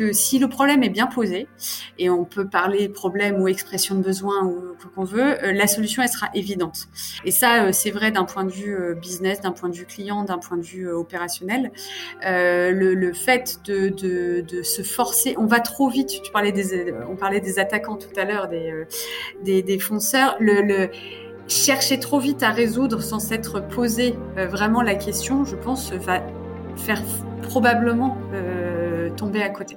que si le problème est bien posé, et on peut parler problème ou expression de besoin ou ce qu'on veut, la solution elle sera évidente. Et ça, c'est vrai d'un point de vue business, d'un point de vue client, d'un point de vue opérationnel. Le, fait de, se forcer, on va trop vite. Tu parlais des, on parlait des attaquants tout à l'heure, des, des, fonceurs. Le, chercher trop vite à résoudre sans s'être posé euh, vraiment la question, je pense, va faire probablement euh, tomber à côté.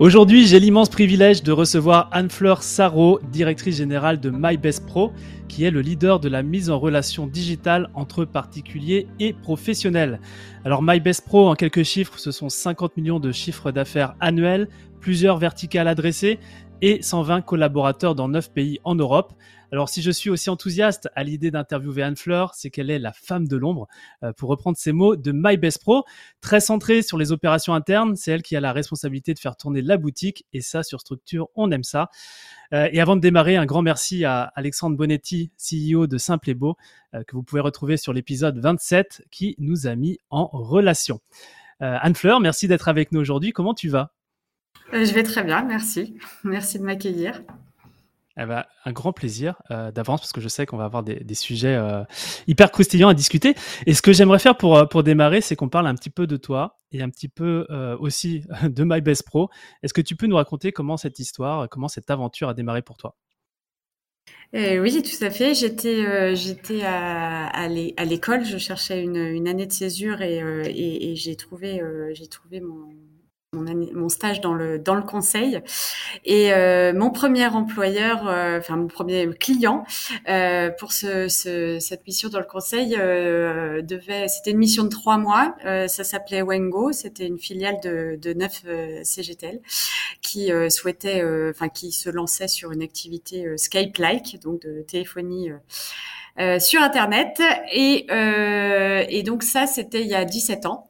Aujourd'hui, j'ai l'immense privilège de recevoir Anne-Fleur Sarro, directrice générale de MyBestPro, qui est le leader de la mise en relation digitale entre particuliers et professionnels. Alors MyBestPro, en quelques chiffres, ce sont 50 millions de chiffres d'affaires annuels, plusieurs verticales adressées et 120 collaborateurs dans 9 pays en Europe. Alors si je suis aussi enthousiaste à l'idée d'interviewer Anne Fleur, c'est qu'elle est la femme de l'ombre, euh, pour reprendre ces mots de My très centrée sur les opérations internes, c'est elle qui a la responsabilité de faire tourner la boutique, et ça sur structure, on aime ça. Euh, et avant de démarrer, un grand merci à Alexandre Bonetti, CEO de Simple et Beau, euh, que vous pouvez retrouver sur l'épisode 27, qui nous a mis en relation. Anne Fleur, merci d'être avec nous aujourd'hui. Comment tu vas? Je vais très bien, merci. Merci de m'accueillir. Eh ben, un grand plaisir euh, d'avance parce que je sais qu'on va avoir des, sujets euh, hyper croustillants à discuter. Et ce que j'aimerais faire pour, euh, pour démarrer, c'est qu'on parle un petit peu de toi et un petit peu aussi de My Best Pro. Est-ce que tu peux nous raconter comment cette histoire, comment cette aventure a démarré pour toi? Oui, tout à fait. J'étais à, l'école, je cherchais une, année de césure et, j'ai trouvé mon, mon, stage dans le dans le conseil. Et euh, mon premier employeur euh, enfin mon premier client euh, pour ce, ce, cette mission dans le conseil euh, devait c'était une mission de trois mois. Euh, ça s'appelait Wengo. C'était une filiale de de neuf CGTL qui souhaitait enfin qui se lançait sur une activité Skype like donc de téléphonie euh, sur Internet. Et, euh, et donc ça, c'était il y a 17 ans.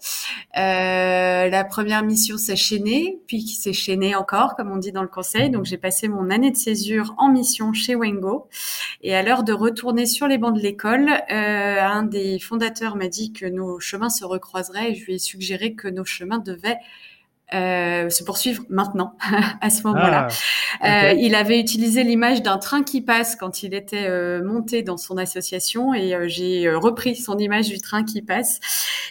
Euh, la première mission s'est chaînée, puis qui s'est chaînée encore, comme on dit dans le conseil. Donc j'ai passé mon année de césure en mission chez Wengo. Et à l'heure de retourner sur les bancs de l'école, euh, un des fondateurs m'a dit que nos chemins se recroiseraient et je lui ai suggéré que nos chemins devaient euh, se poursuivre maintenant, à ce moment-là. Ah, euh, il avait utilisé l'image d'un train qui passe quand il était euh, monté dans son association et euh, j'ai repris son image du train qui passe.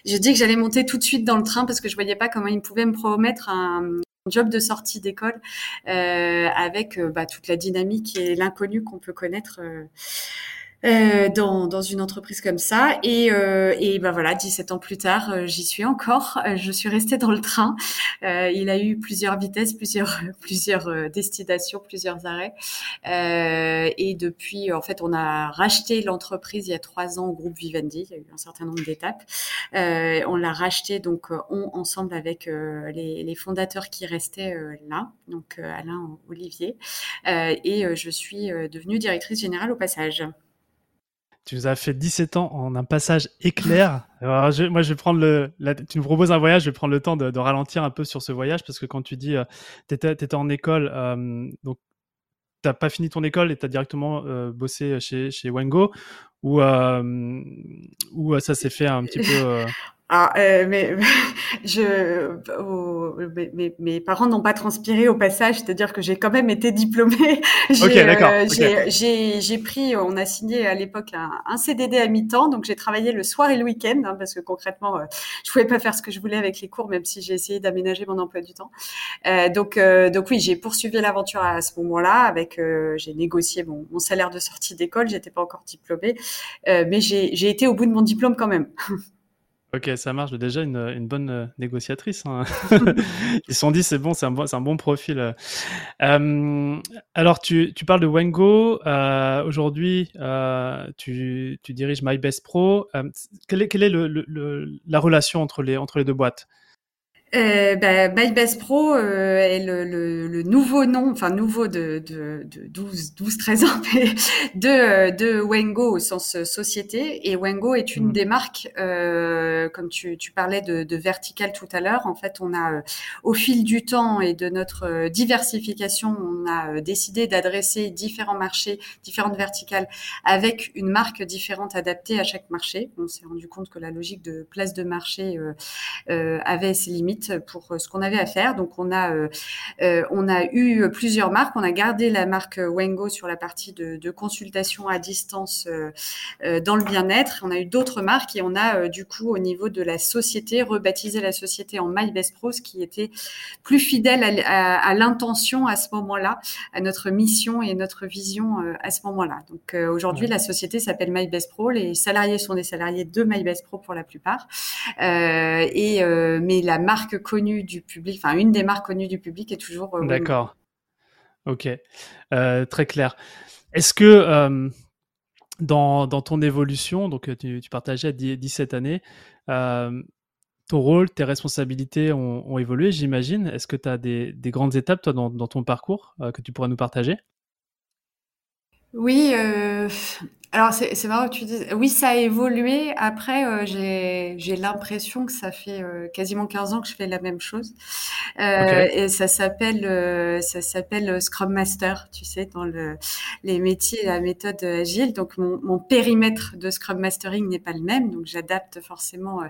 J'ai dit que j'allais monter tout de suite dans le train parce que je voyais pas comment il pouvait me promettre un job de sortie d'école avec bah, toute la dynamique et l'inconnu qu'on peut connaître euh, dans, dans une entreprise comme ça. Et, euh, et ben voilà, 17 ans plus tard, euh, j'y suis encore. Euh, je suis restée dans le train. il a eu plusieurs vitesses, plusieurs, plusieurs destinations, plusieurs arrêts. et depuis, en fait, on a racheté l'entreprise il y a trois ans au groupe Vivendi. Il y a eu un certain nombre d'étapes. on l'a racheté donc on ensemble avec les, les, fondateurs qui restaient là, donc Alain Olivier. et je suis devenue directrice générale au passage. Tu nous as fait 17 ans en un passage éclair. moi, je vais prendre le. tu nous proposes un voyage, je vais prendre le temps de, ralentir un peu sur ce voyage parce que quand tu dis, euh, tu étais, en école, euh, donc tu n'as pas fini ton école et tu as directement euh, bossé chez, chez Wengo ou, ou ça s'est fait un petit peu. Ah, euh, mais je, oh, mes, mes, parents n'ont pas transpiré au passage, c'est-à-dire que j'ai quand même été diplômée. J'ai euh, j'ai pris, on a signé à l'époque un, un, CDD à mi-temps, donc j'ai travaillé le soir et le week-end, hein, parce que concrètement, euh, je pouvais pas faire ce que je voulais avec les cours, même si j'ai essayé d'aménager mon emploi du temps. Euh, donc, euh, donc oui, j'ai poursuivi l'aventure à ce moment-là, avec, euh, j'ai négocié mon, mon, salaire de sortie d'école, j'étais pas encore diplômée, mais j'ai été au bout de mon diplôme quand même. Ok, ça marche. Déjà une, une bonne euh, négociatrice. Hein. Ils se sont dit c'est bon, c'est un, bon, un bon profil. Euh, alors tu, tu, parles de Wengo. Euh, Aujourd'hui, euh, tu, tu, diriges My Best Pro. Quelle est, quelle est le, le, la relation entre les, entre les deux boîtes? Euh, bah, MyBest Pro euh, est le, le, le, nouveau nom, enfin nouveau de, de, de 12, 12, 13 ans, de, euh, de Wengo au sens société. Et Wengo est une mmh. des marques, euh, comme tu, tu parlais de, de vertical tout à l'heure. En fait, on a, au fil du temps et de notre diversification, on a décidé d'adresser différents marchés, différentes verticales, avec une marque différente adaptée à chaque marché. On s'est rendu compte que la logique de place de marché avait ses limites pour euh, ce qu'on avait à faire. Donc on a euh, euh, on a eu plusieurs marques. On a gardé la marque Wengo sur la partie de, de consultation à distance dans le bien-être. On a eu d'autres marques et on a du coup au niveau de la société rebaptisé la société en My Best Pro, ce qui était plus fidèle à, à, l'intention à ce moment-là, à notre mission et notre vision à ce moment-là. Donc aujourd'hui la société s'appelle My Best Pro. Les salariés sont des salariés de My Best Pro pour la plupart. Et mais la marque connue du public, enfin une des marques connues du public est toujours. Euh, D'accord. Ok, euh, très clair. Est-ce que euh, dans, dans, ton évolution, donc tu, tu partageais à 17 années, ton rôle, tes responsabilités ont, évolué, j'imagine. Est-ce que tu as des, des, grandes étapes, toi, dans, dans ton parcours que tu pourrais nous partager? Oui, alors c'est c'est marrant que tu dises oui, ça a évolué. Après, euh, j'ai j'ai l'impression que ça fait, euh, quasiment 15 ans que je fais la même chose. Euh, et ça s'appelle, ça s'appelle, Scrum Master, tu sais, dans le les métiers la méthode, agile. Donc mon mon périmètre de Scrum Mastering n'est pas le même, donc j'adapte forcément,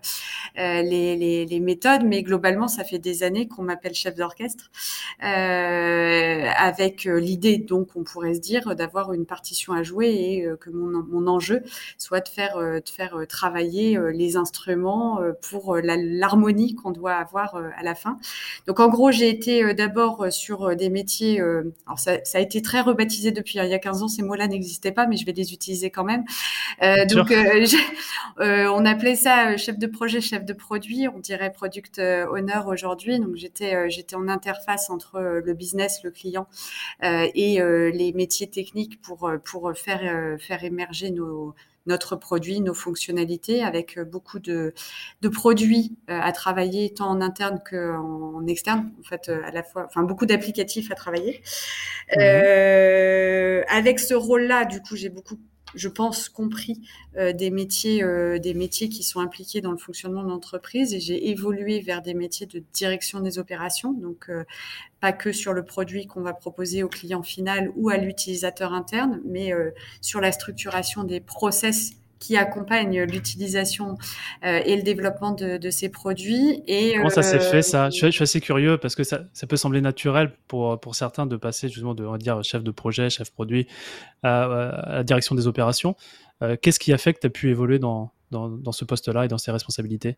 les les les méthodes, mais globalement, ça fait des années qu'on m'appelle chef d'orchestre, avec, l'idée donc on pourrait se dire, d'avoir une partition à jouer et que mon mon, enjeu soit de faire, euh, de faire euh, travailler euh, les instruments pour l'harmonie qu'on doit avoir à la fin. Donc en gros, j'ai été d'abord sur des métiers, alors ça, ça, a été très rebaptisé depuis il y a 15 ans, ces mots-là n'existaient pas, mais je vais les utiliser quand même. Euh, donc euh, on appelait ça chef de projet, chef de produit, on dirait product owner aujourd'hui. Donc j'étais j'étais en interface entre le business, le client et les métiers techniques pour pour faire faire émerger nos, notre produit, nos fonctionnalités, avec euh, beaucoup de, de produits euh, à travailler tant en interne qu'en externe, en fait, euh, à la fois, enfin beaucoup d'applicatifs à travailler. Mmh. Euh, avec ce rôle-là, du coup, j'ai beaucoup je pense, compris euh, des métiers, euh, des métiers qui sont impliqués dans le fonctionnement de l'entreprise. Et j'ai évolué vers des métiers de direction des opérations, donc euh, pas que sur le produit qu'on va proposer au client final ou à l'utilisateur interne, mais sur la structuration des process qui accompagne l'utilisation euh, et le développement de, de, ces produits. Et, Comment ça s'est fait ça? Je suis, assez curieux parce que ça, ça, peut sembler naturel pour, pour certains de passer justement de on va dire chef de projet, chef produit à, à la direction des opérations. Euh, Qu'est-ce qui a fait que tu as pu évoluer dans, dans, dans ce poste-là et dans ces responsabilités?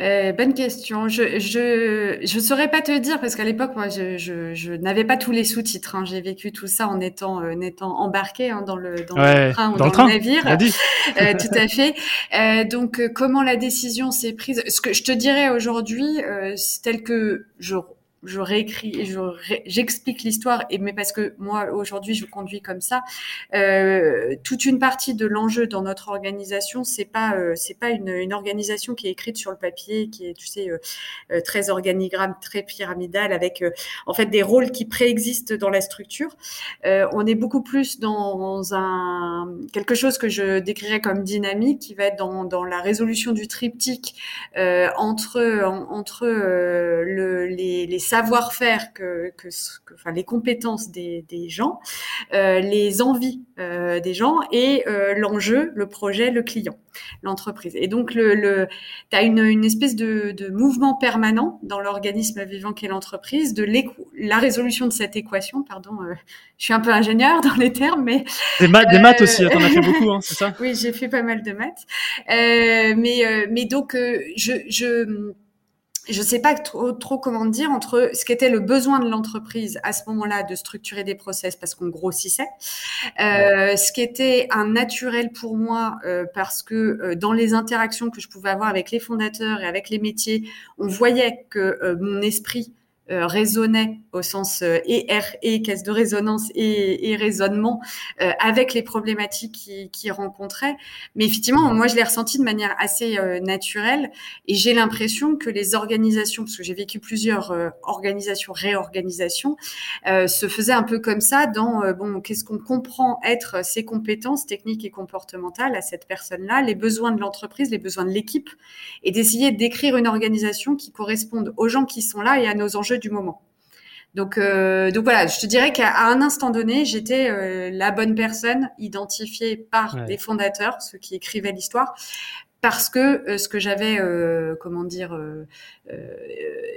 Euh, bonne question. Je je je saurais pas te dire parce qu'à l'époque moi je je, je n'avais pas tous les sous-titres. Hein. J'ai vécu tout ça en étant euh, en étant embarqué hein, dans le dans le train ou dans, le, navire. euh, tout à fait. Euh, donc euh, comment la décision s'est prise? Ce que je te dirais aujourd'hui, c'est tel que je je réécris, je j'explique l'histoire, mais parce que moi aujourd'hui je conduis comme ça. Euh, toute une partie de l'enjeu dans notre organisation, c'est pas euh, c'est pas une, organisation qui est écrite sur le papier, qui est tu sais euh, très organigramme, très pyramidal, avec en fait des rôles qui préexistent dans la structure. on est beaucoup plus dans un quelque chose que je décrirais comme dynamique, qui va être dans, la résolution du triptyque entre entre le, les, les savoir-faire que, que, que, enfin les compétences des, des gens, euh, les envies euh, des gens et euh, l'enjeu, le projet, le client, l'entreprise. Et donc le, le tu as une, une espèce de, de mouvement permanent dans l'organisme vivant qu'est l'entreprise, de la résolution de cette équation. Pardon, euh, je suis un peu ingénieur dans les termes, mais des maths, des maths aussi. T'en as fait beaucoup, hein, c'est ça? Oui, j'ai fait pas mal de maths. mais mais donc je je je ne sais pas trop, trop, comment dire entre ce qu'était le besoin de l'entreprise à ce moment-là de structurer des process parce qu'on grossissait, euh, ce qui était un naturel pour moi euh, parce que euh, dans les interactions que je pouvais avoir avec les fondateurs et avec les métiers, on voyait que mon esprit euh, résonnait au sens euh, et et caisse de résonance et, et raisonnement euh, avec les problématiques qu'ils qui rencontraient. Mais effectivement, moi, je l'ai ressenti de manière assez naturelle et j'ai l'impression que les organisations, parce que j'ai vécu plusieurs organisations, réorganisations, se faisaient un peu comme ça dans, bon, qu'est-ce qu'on comprend être ses compétences techniques et comportementales à cette personne-là, les besoins de l'entreprise, les besoins de l'équipe, et d'essayer d'écrire une organisation qui corresponde aux gens qui sont là et à nos enjeux du moment. Donc, euh, donc voilà, je te dirais qu'à un instant donné, j'étais euh, la bonne personne identifiée par les fondateurs, ceux qui écrivaient l'histoire, parce que euh, ce que j'avais, comment dire,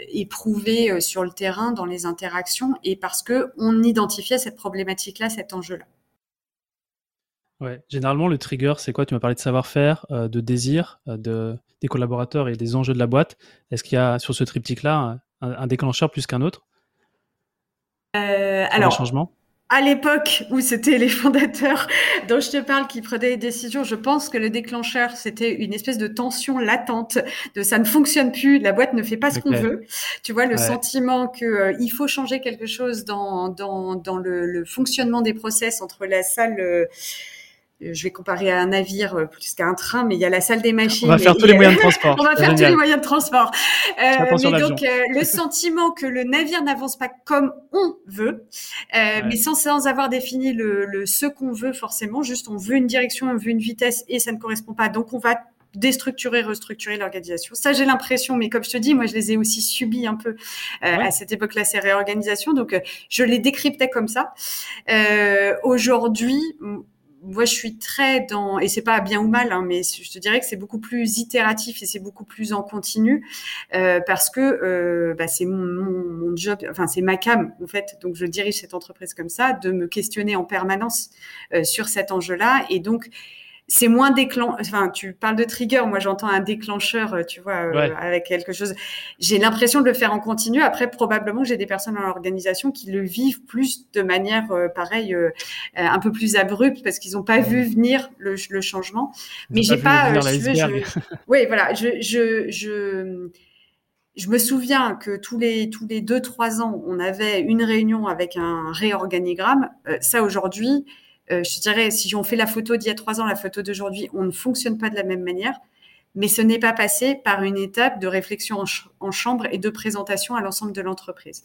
éprouvé sur le terrain dans les interactions, et parce que on identifiait cette problématique-là, cet enjeu-là. Ouais. Généralement, le trigger, c'est quoi? Tu m'as parlé de savoir-faire, de désir, de, des collaborateurs et des enjeux de la boîte. Est-ce qu'il y a sur ce triptyque-là un, déclencheur plus qu'un autre euh, Alors, à l'époque où c'était les fondateurs dont je te parle qui prenaient des décisions, je pense que le déclencheur, c'était une espèce de tension latente de ça ne fonctionne plus, la boîte ne fait pas ce qu'on veut. Tu vois, le sentiment que euh, il faut changer quelque chose dans, dans, dans le, le, fonctionnement des process entre la salle... Euh, je vais comparer à un navire euh, plus qu'à un train, mais il y a la salle des machines. On va faire tous les moyens de transport. On va faire tous les moyens de transport. Euh, mais donc, euh, le sentiment que le navire n'avance pas comme on veut, euh, mais sans, sans avoir défini le, le ce qu'on veut forcément, juste on veut une direction, on veut une vitesse et ça ne correspond pas. Donc, on va déstructurer, restructurer l'organisation. Ça, j'ai l'impression, mais comme je te dis, moi, je les ai aussi subis un peu euh, à cette époque-là, ces réorganisations. Donc, euh, je les décryptais comme ça. Euh, Aujourd'hui, moi, je suis très dans, et c'est pas bien ou mal, hein, mais je te dirais que c'est beaucoup plus itératif et c'est beaucoup plus en continu euh, parce que euh, bah, c'est mon, mon, job, enfin c'est ma cam en fait, donc je dirige cette entreprise comme ça, de me questionner en permanence euh, sur cet enjeu-là. Et donc c'est moins déclencheur. Enfin, tu parles de trigger. Moi, j'entends un déclencheur, euh, tu vois, euh, avec quelque chose. J'ai l'impression de le faire en continu. Après, probablement, j'ai des personnes dans l'organisation qui le vivent plus de manière, euh, pareille, un peu plus abrupte parce qu'ils n'ont pas vu venir le, le changement. Mais j'ai pas. je... oui, voilà. Je, je, je, je me souviens que tous les tous les deux trois ans, on avait une réunion avec un réorganigramme. ça aujourd'hui euh, je dirais, si on fait la photo d'il y a trois ans, la photo d'aujourd'hui, on ne fonctionne pas de la même manière. Mais ce n'est pas passé par une étape de réflexion en, chambre et de présentation à l'ensemble de l'entreprise.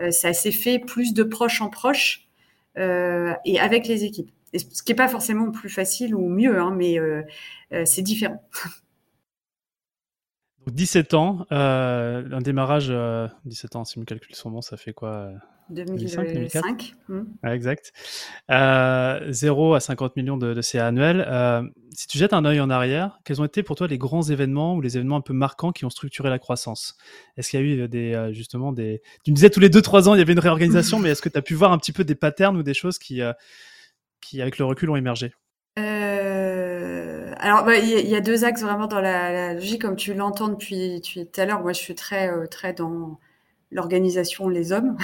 Euh, ça s'est fait plus de proche en proche euh, et avec les équipes. ce qui n'est pas forcément plus facile ou mieux, hein, mais c'est différent. 17 ans, un démarrage, 17 ans, si me calcule son nom, ça fait quoi 2005. Hmm. exact. Euh, 0 à 50 millions de, de CA annuels. Euh, si tu jettes un œil en arrière, quels ont été pour toi les grands événements ou les événements un peu marquants qui ont structuré la croissance? Est-ce qu'il y a eu des, euh, justement des... Tu me disais tous les 2-3 ans, il y avait une réorganisation, mais est-ce que tu as pu voir un petit peu des patterns ou des choses qui, euh, qui avec le recul, ont émergé? Euh, alors, bah, il y, a deux axes vraiment dans la, la logique, comme tu l'entends depuis, depuis tout à l'heure. Moi, je suis très, très dans l'organisation, les hommes.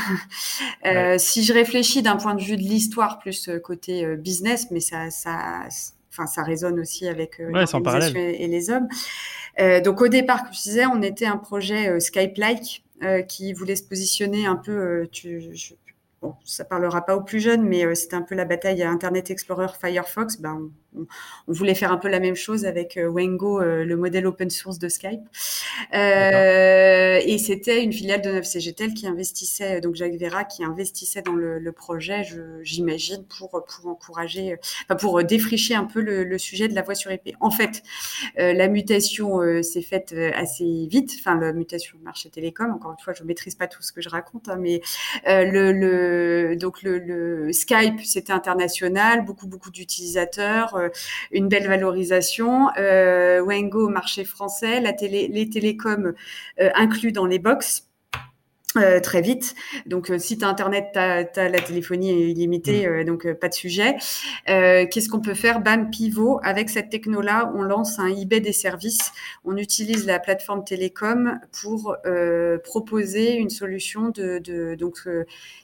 euh, Si je réfléchis d'un point de vue de l'histoire plus euh, côté euh, business, mais ça, ça, enfin, ça résonne aussi avec euh, l'organisation et, les hommes. Euh, donc au départ, comme je disais, on était un projet Skype-like qui voulait se positionner un peu. tu, je, bon, ça parlera pas aux plus jeunes, mais c'était un peu la bataille à Internet Explorer Firefox. Ben, on, voulait faire un peu la même chose avec euh, Wengo, euh, le modèle open source de Skype. Euh, et c'était une filiale de 9CGTEL qui investissait, donc Jacques Vera, qui investissait dans le, projet, j'imagine, pour, pour encourager, enfin pour défricher un peu le, sujet de la voix sur IP. En fait, la mutation s'est faite assez vite, enfin la mutation du marché télécom, encore une fois, je ne maîtrise pas tout ce que je raconte, hein, mais le, le, donc le, le Skype, c'était international, beaucoup, beaucoup d'utilisateurs, une belle valorisation. Euh, Wengo, marché français, les télécoms euh, inclus dans les box. Euh, très vite. Donc, euh, si tu as Internet, tu as, la téléphonie illimitée, mm. euh, donc pas de sujet. Qu'est-ce qu'on peut faire? Bam, pivot. Avec cette techno-là, on lance un eBay des services. On utilise la plateforme télécom pour proposer une solution de... de donc,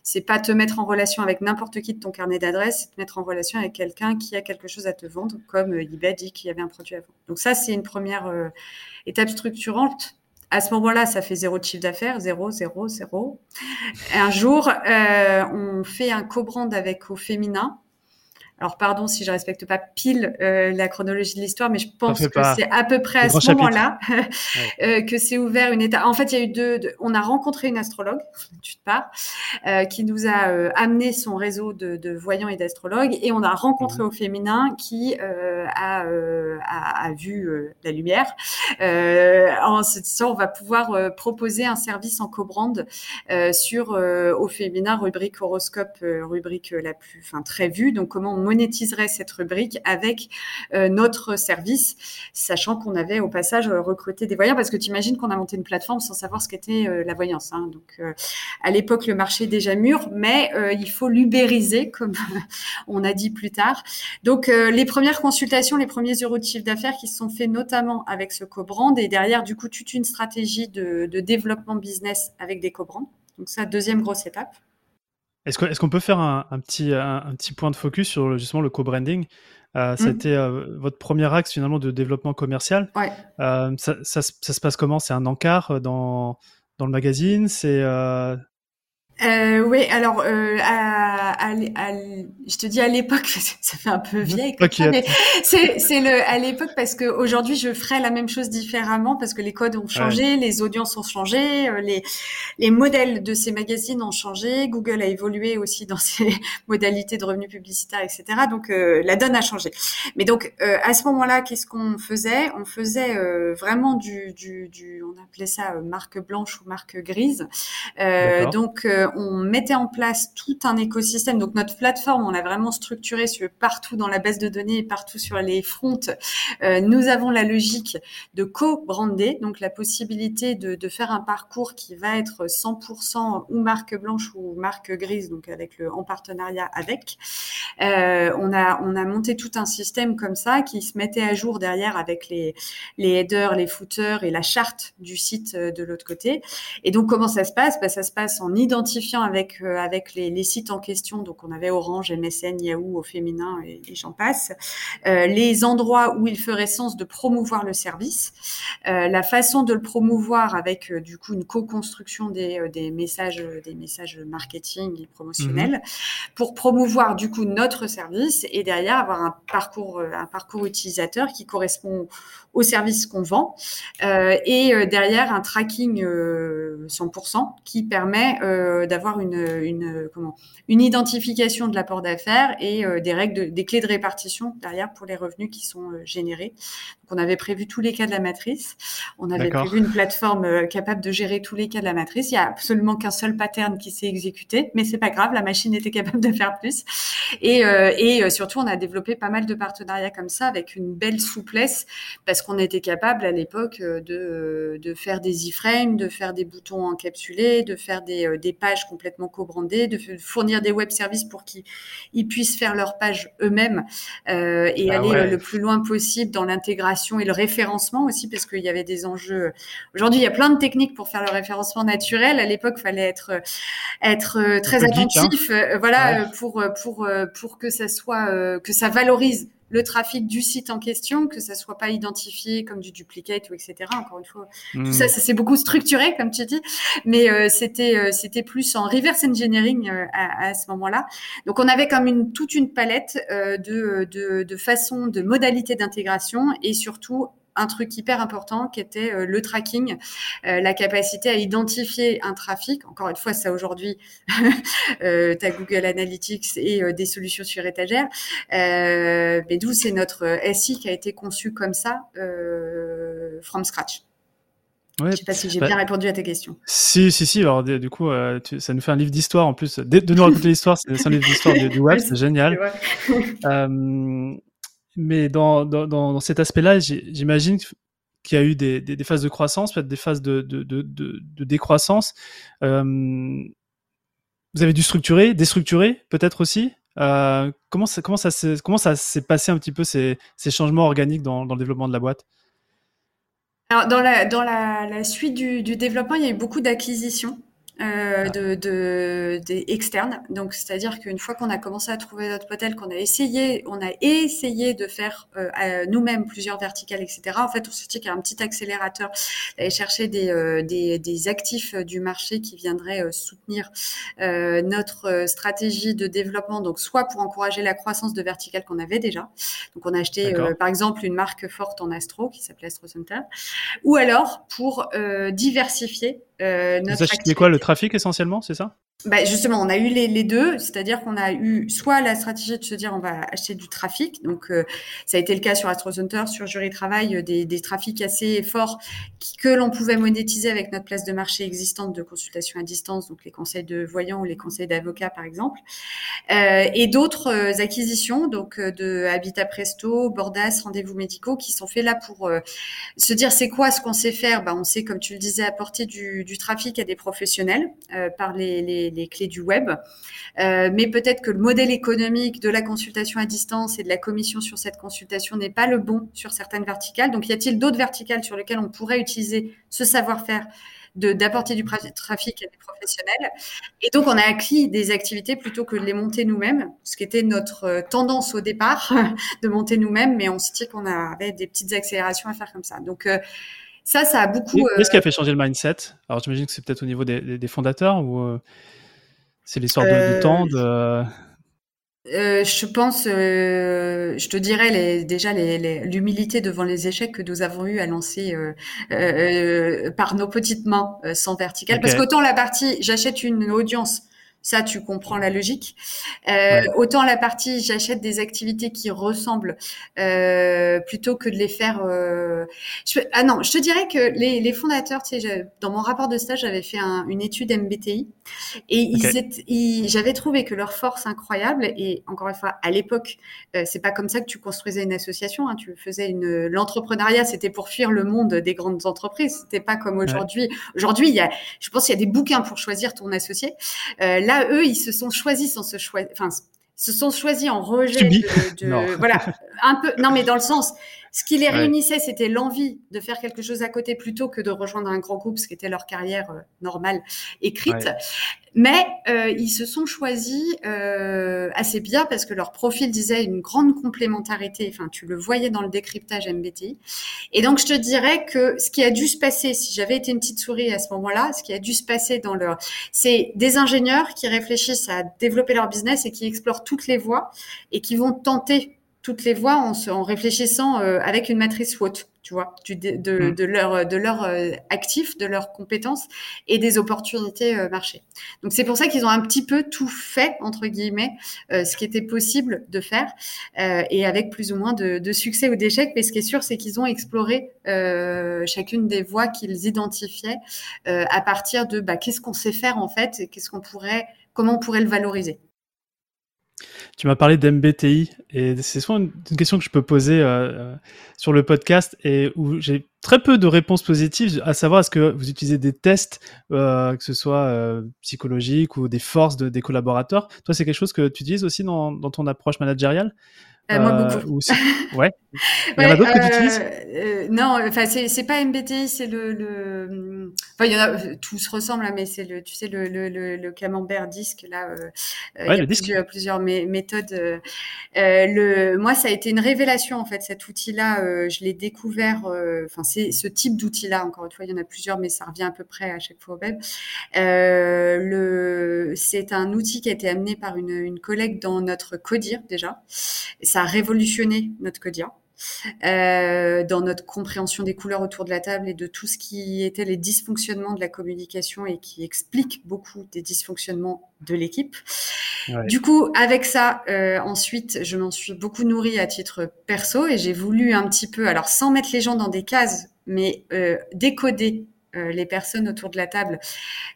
c'est pas te mettre en relation avec n'importe qui de ton carnet d'adresse, c'est te mettre en relation avec quelqu'un qui a quelque chose à te vendre, comme eBay dit qu'il y avait un produit à vendre. Donc ça, c'est une première étape structurante À ce moment-là, ça fait zéro chiffre d'affaires, zéro, zéro, zéro. Un jour, euh, on fait un co-brand avec au féminin alors pardon si je respecte pas pile euh, la chronologie de l'histoire, mais je pense que c'est à peu près à ce moment-là euh, que c'est ouvert une étape. En fait, il y a eu deux, On a rencontré une astrologue, tu te pars, euh, qui nous a amené son réseau de, voyants et d'astrologues, et on a rencontré mmh. au féminin qui a, a, vu la lumière. en se disant, on va pouvoir proposer un service en co-brand sur au féminin rubrique horoscope, rubrique la plus, enfin très vue. Donc comment on monétiserait cette rubrique avec euh, notre service, sachant qu'on avait au passage euh, recruté des voyants, parce que tu imagines qu'on a monté une plateforme sans savoir ce qu'était euh, la voyance. Hein. Donc, à l'époque, le marché est déjà mûr, mais il faut l'ubériser, comme on a dit plus tard. Donc, les premières consultations, les premiers euros de chiffre d'affaires qui se sont faits notamment avec ce co-brand, et derrière, du coup, toute une stratégie de, développement business avec des co-brands. Donc, ça, deuxième grosse étape. Est-ce qu'on peut faire un, petit, un, petit point de focus sur justement le co-branding? Euh, C'était mmh. euh, votre premier axe finalement de développement commercial. Ouais. Euh, ça, ça, se passe comment? C'est un encart dans, dans le magazine? C'est oui, alors à, à, je te dis à l'époque, ça fait un peu vieille, mais c'est, c'est le à l'époque parce que aujourd'hui je ferais la même chose différemment parce que les codes ont changé, les audiences ont changé, euh, les les modèles de ces magazines ont changé, Google a évolué aussi dans ses modalités de revenus publicitaires, etc. Donc euh, la donne a changé. Mais donc euh, à ce moment-là, qu'est-ce qu'on faisait? On faisait vraiment du, du, du, on appelait ça marque blanche ou marque grise. donc on mettait en place tout un écosystème. Donc notre plateforme, on l'a vraiment structuré sur partout dans la base de données et partout sur les fronts. Euh, nous avons la logique de co-brander, donc la possibilité de, faire un parcours qui va être 100% ou marque blanche ou marque grise, donc avec en partenariat avec. Euh, on a on a monté tout un système comme ça qui se mettait à jour derrière avec les headers, les footers et la charte du site euh, de l'autre côté. Et donc comment ça se passe? Bah, ça se passe en identifiant avec avec les, les, sites en question. Donc on avait Orange, MSN, Yahoo au féminin et, j'en passe. Euh, les endroits où il ferait sens de promouvoir le service, euh, la façon de le promouvoir avec euh, du coup une co-construction des, des messages des messages marketing et promotionnels mmh. pour promouvoir du coup notre service et derrière avoir un parcours un parcours utilisateur qui correspond au service qu'on vend euh, et euh, derrière un tracking 100% euh, qui permet d'avoir une, une, comment, une identification de l'apport d'affaires et des règles, des clés de répartition derrière pour les revenus qui sont générés. Donc, on avait prévu tous les cas de la matrice. On avait prévu une plateforme capable de gérer tous les cas de la matrice. Il y a absolument qu'un seul pattern qui s'est exécuté, mais c'est pas grave, la machine était capable de faire plus. Et, et surtout, on a développé pas mal de partenariats comme ça avec une belle souplesse parce qu'on était capable à l'époque euh, de, euh, de, faire des iframes, de faire des boutons encapsulés, de faire des, euh, des pages complètement co-brandées, de fournir des web services pour qu'ils puissent faire leurs pages eux-mêmes euh, et ah aller le plus loin possible dans l'intégration et le référencement aussi, parce qu'il y avait des enjeux. Aujourd'hui, il y a plein de techniques pour faire le référencement naturel. À l'époque, il fallait être être très hein. attentif, voilà, pour pour pour que ça soit que ça valorise le trafic du site en question, que ça soit pas identifié comme du duplicate ou etc. Encore une fois, tout hmm. ça, ça s'est beaucoup structuré, comme tu dis, mais euh, c'était euh, c'était plus en reverse engineering euh, à, à, ce moment-là. Donc on avait comme une toute une palette de, de de façons, de modalités d'intégration et surtout un truc hyper important qui était euh, le tracking, euh, la capacité à identifier un trafic. Encore une fois, ça aujourd'hui, euh, tu as Google Analytics et euh, des solutions sur étagère. mais d'où c'est notre SI qui a été conçu comme ça, from scratch. Ouais. Je sais pas si j'ai bah, bien répondu à tes questions. Si, si, si. Alors, du coup, ça nous fait un livre d'histoire en plus. De, de nous raconter l'histoire, c'est un livre d'histoire du, du, web, c'est génial. Mais dans, dans, cet aspect-là, j'imagine qu'il y a eu des, phases de croissance, peut-être des phases de, décroissance. Euh, vous avez dû structurer, déstructurer peut-être aussi. Euh, comment ça, comment ça, comment ça s'est passé un petit peu ces, ces changements organiques dans, dans, le développement de la boîte? Alors, dans la, dans la, suite du, développement, il y a eu beaucoup d'acquisitions. Euh, de, de, des externes. Donc, c'est-à-dire qu'une fois qu'on a commencé à trouver notre modèle, qu'on a essayé, on a essayé de faire euh, nous-mêmes plusieurs verticales, etc. En fait, on s'est dit qu'il y a un petit accélérateur d'aller chercher des, euh, des, des, actifs du marché qui viendraient euh, soutenir notre stratégie de développement. Donc, soit pour encourager la croissance de verticales qu'on avait déjà. Donc, on a acheté, par exemple, une marque forte en astro qui s'appelait Astro Center, ou alors pour diversifier euh, notre ça, quoi le trafic essentiellement, c'est ça? Bah justement, on a eu les, deux, c'est-à-dire qu'on a eu soit la stratégie de se dire on va acheter du trafic, donc euh, ça a été le cas sur AstroCenter, sur Jury Travail, euh, des, des trafics assez forts que l'on pouvait monétiser avec notre place de marché existante de consultation à distance, donc les conseils de voyants ou les conseils d'avocats par exemple, euh, et d'autres euh, acquisitions, donc de Habitat Presto, Bordas, rendez-vous médicaux, qui sont faits là pour se dire c'est quoi ce qu'on sait faire? Bah, on sait, comme tu le disais, apporter du, du trafic à des professionnels par les, les les, clés du web. Euh, mais peut-être que le modèle économique de la consultation à distance et de la commission sur cette consultation n'est pas le bon sur certaines verticales. Donc, y a-t-il d'autres verticales sur lesquelles on pourrait utiliser ce savoir-faire d'apporter du trafic à des professionnels? Et donc, on a acquis des activités plutôt que de les monter nous-mêmes, ce qui était notre euh, tendance au départ, de monter nous-mêmes, mais on se dit qu'on avait des petites accélérations à faire comme ça. Donc, euh, ça, ça a beaucoup. Qu'est-ce qui a fait changer le mindset? Alors, j'imagine que c'est peut-être au niveau des, des fondateurs ou c'est l'histoire de, du temps de... Euh, je pense, euh, je te dirais les, déjà l'humilité devant les échecs que nous avons eu à lancer euh, euh par nos petites mains sans verticale. Parce qu'autant la partie, j'achète une audience ça, tu comprends la logique. Euh, Autant la partie, j'achète des activités qui ressemblent euh, plutôt que de les faire. Euh... Je, ah non, je te dirais que les, les fondateurs, tu sais, dans mon rapport de stage, j'avais fait un, une étude MBTI et ils, j'avais trouvé que leur force incroyable et encore une fois, à l'époque, c'est pas comme ça que tu construisais une association. Hein, tu faisais une l'entrepreneuriat, c'était pour fuir le monde des grandes entreprises. C'était pas comme aujourd'hui. Aujourd'hui, il y a, je pense, qu'il y a des bouquins pour choisir ton associé. Euh, là, eux, ils se sont choisis sans se choisir, enfin, se sont choisis en rejet de, voilà, un peu, non, mais dans le sens, ce qui les réunissait, c'était l'envie de faire quelque chose à côté plutôt que de rejoindre un grand groupe, ce qui était leur carrière euh, normale écrite. Mais euh, ils se sont choisis euh, assez bien parce que leur profil disait une grande complémentarité. Enfin, tu le voyais dans le décryptage MBTI. Et donc, je te dirais que ce qui a dû se passer, si j'avais été une petite souris à ce moment-là, ce qui a dû se passer dans leur, c'est des ingénieurs qui réfléchissent à développer leur business et qui explorent toutes les voies et qui vont tenter toutes les voies en, en réfléchissant euh, avec une matrice SWOT, tu vois, du, de, de, mm. leur, de leur euh, actifs, de leurs compétences et des opportunités euh, marché. Donc c'est pour ça qu'ils ont un petit peu tout fait entre guillemets, ce qui était possible de faire et avec plus ou moins de, de succès ou d'échecs. Mais ce qui est sûr, c'est qu'ils ont exploré chacune des voies qu'ils identifiaient à partir de bah, qu'est-ce qu'on sait faire en fait et qu'est-ce qu'on pourrait, comment on pourrait le valoriser. Tu m'as parlé d'MBTI et c'est souvent une, question que je peux poser euh, euh, sur le podcast et où j'ai très peu de réponses positives, à savoir est-ce que vous utilisez des tests, euh, que ce soit euh, psychologiques ou des forces de, des collaborateurs. Toi, c'est quelque chose que tu utilises aussi dans, dans ton approche managériale? Moi, beaucoup. Ouais. Il y en a d'autres que tu utilises? Non, enfin, c'est pas MBTI, c'est le, le. Enfin, il y en a, tout se ressemble, hein, mais c'est le, tu sais, le, le, le, camembert disque, là. il y a plusieurs, plusieurs méthodes. le, moi, ça a été une révélation, en fait, cet outil-là. je l'ai découvert, enfin, c'est ce type d'outil-là, encore une fois, il y en a plusieurs, mais ça revient à peu près à chaque fois au même. le, c'est un outil qui a été amené par une, une collègue dans notre CODIR, déjà ça a révolutionné notre quotidien. Euh, dans notre compréhension des couleurs autour de la table et de tout ce qui était les dysfonctionnements de la communication et qui explique beaucoup des dysfonctionnements de l'équipe. Du coup, avec ça, euh, ensuite, je m'en suis beaucoup nourrie à titre perso et j'ai voulu un petit peu, alors sans mettre les gens dans des cases, mais euh, décoder les personnes autour de la table,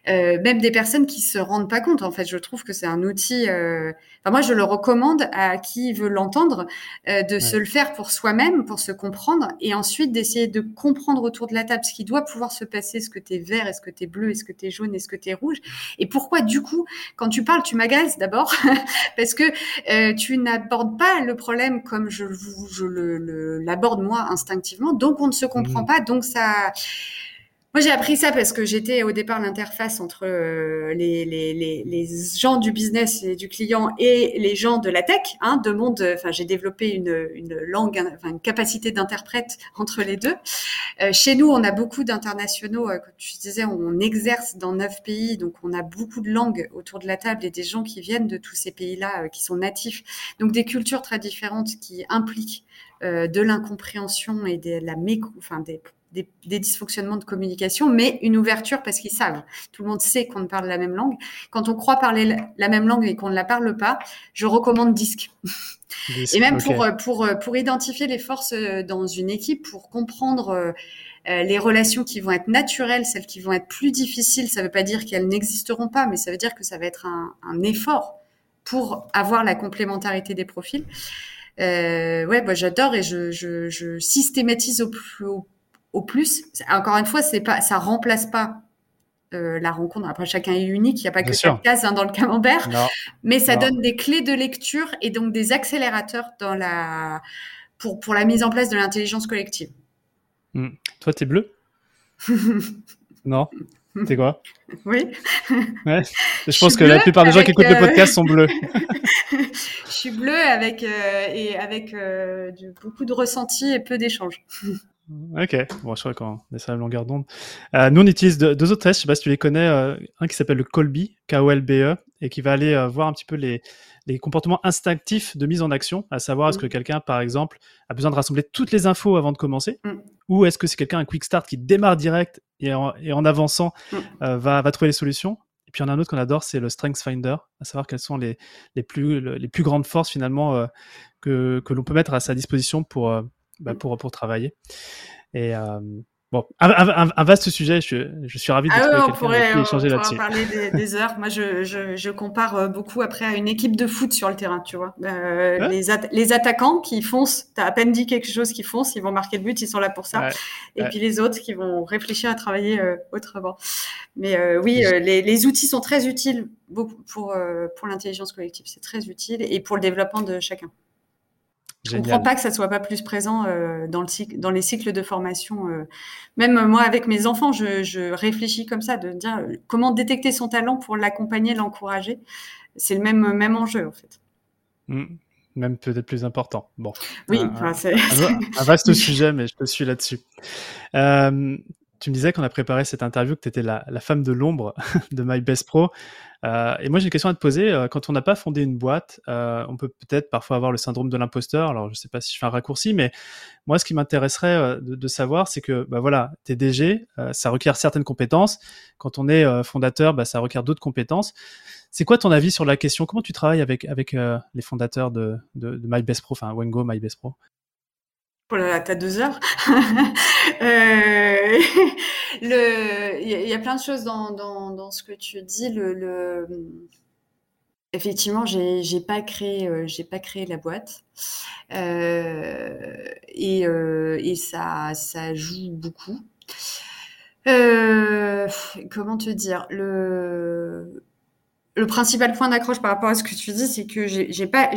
euh, même des personnes qui se rendent pas compte. En fait, je trouve que c'est un outil. Euh... Enfin, moi, je le recommande à qui veut l'entendre euh, de se le faire pour soi-même, pour se comprendre, et ensuite d'essayer de comprendre autour de la table ce qui doit pouvoir se passer. Est-ce que tu es vert? Est-ce que tu es bleu? Est-ce que tu es jaune? Est-ce que tu es rouge? Et pourquoi, du coup, quand tu parles, tu m'agaces d'abord? Parce que euh, tu n'abordes pas le problème comme je, je l'aborde moi instinctivement. Donc, on ne se comprend mmh. pas. Donc, ça Moi, j'ai appris ça parce que j'étais au départ l'interface entre euh, les, gens du business et du client et les gens de la tech. Hein, de monde, enfin, j'ai développé une, une langue, enfin, une capacité d'interprète entre les deux. Euh, chez nous, on a beaucoup d'internationaux. Euh, comme tu disais, on exerce dans neuf pays, donc on a beaucoup de langues autour de la table et des gens qui viennent de tous ces pays-là, euh, qui sont natifs. Donc des cultures très différentes qui impliquent euh, de l'incompréhension et de la méco, enfin des des, dysfonctionnements de communication, mais une ouverture parce qu'ils savent. Tout le monde sait qu'on parle la même langue. Quand on croit parler la même langue et qu'on ne la parle pas, je recommande disque. et même pour, euh, pour, euh, pour identifier les forces euh, dans une équipe, pour comprendre les relations qui vont être naturelles, celles qui vont être plus difficiles, ça ne veut pas dire qu'elles n'existeront pas, mais ça veut dire que ça va être un, un effort pour avoir la complémentarité des profils. Euh, ouais, bah, j'adore et je, je, je systématise au plus, au au plus, encore une fois, c'est pas, ça remplace pas euh, la rencontre. Après, chacun est unique, il n'y a pas que quatre cases hein, dans le camembert, mais ça donne des clés de lecture et donc des accélérateurs dans la, pour, pour la mise en place de l'intelligence collective. Hmm. Toi, tu es bleu? Non T'es quoi? Oui. Je, pense que la plupart des gens qui écoutent le euh, podcast sont bleus. je suis bleu avec, euh, et avec beaucoup de ressentis et peu d'échanges. Ok, bon, je crois qu'on est sur la longueur d'onde. Euh, nous, on utilise deux, autres tests, je sais pas si tu les connais, euh, un qui s'appelle le Colby, K-O-L-B-E, et qui va aller euh, voir un petit peu les, les, comportements instinctifs de mise en action, à savoir est-ce que mm. quelqu'un, par exemple, a besoin de rassembler toutes les infos avant de commencer, mm. ou est-ce que c'est quelqu'un, un quick start qui démarre direct et en, et en avançant mm. va, va trouver les solutions. Et puis il y en a un autre qu'on adore, c'est le Strength Finder, à savoir quelles sont les, les, plus, les plus grandes forces finalement que, que l'on peut mettre à sa disposition pour bah, mm. pour, pour travailler. Et euh, bon, un, un, vaste sujet, je, je suis ravi de ah oui, on pourrait, échanger là-dessus. parler des, des, heures. Moi, je, je, je, compare euh, beaucoup après à une équipe de foot sur le terrain, tu vois. Euh, les, les, attaquants qui foncent, tu as à peine dit quelque chose qui foncent, ils vont marquer le but, ils sont là pour ça. Et puis les autres qui vont réfléchir à travailler euh, autrement. Mais euh, oui, les, les, outils sont très utiles beaucoup pour, pour l'intelligence collective. C'est très utile et pour le développement de chacun. Je ne comprends pas que ça soit pas plus présent euh, dans, le cycle, dans les cycles de formation. Euh. Même moi, avec mes enfants, je, réfléchis comme ça, de dire euh, comment détecter son talent pour l'accompagner, l'encourager. C'est le même, même enjeu, en fait. Mmh. Même peut-être plus important. Bon. Oui, c'est un, vaste sujet, mais je te suis là-dessus. Tu me disais qu'on a préparé cette interview, que tu étais la, femme de l'ombre de My Best Pro. Euh, et moi, j'ai une question à te poser. Euh, quand on n'a pas fondé une boîte, euh, on peut peut-être parfois avoir le syndrome de l'imposteur. Alors, je ne sais pas si je fais un raccourci, mais moi, ce qui m'intéresserait de, savoir, c'est que, bah voilà, t'es DG, ça requiert certaines compétences. Quand on est fondateur, bah, ça requiert d'autres compétences. C'est quoi ton avis sur la question? Comment tu travailles avec les fondateurs de, de, de MyBestPro, enfin Wengo, MyBestPro Oh là là, t'as deux heures. euh, il y, a plein de choses dans, ce que tu dis. Effectivement, euh, j'ai pas créé la boîte, euh, et, ça, joue beaucoup. Comment te dire? Le principal point d'accroche par rapport à ce que tu dis, c'est que j'ai pas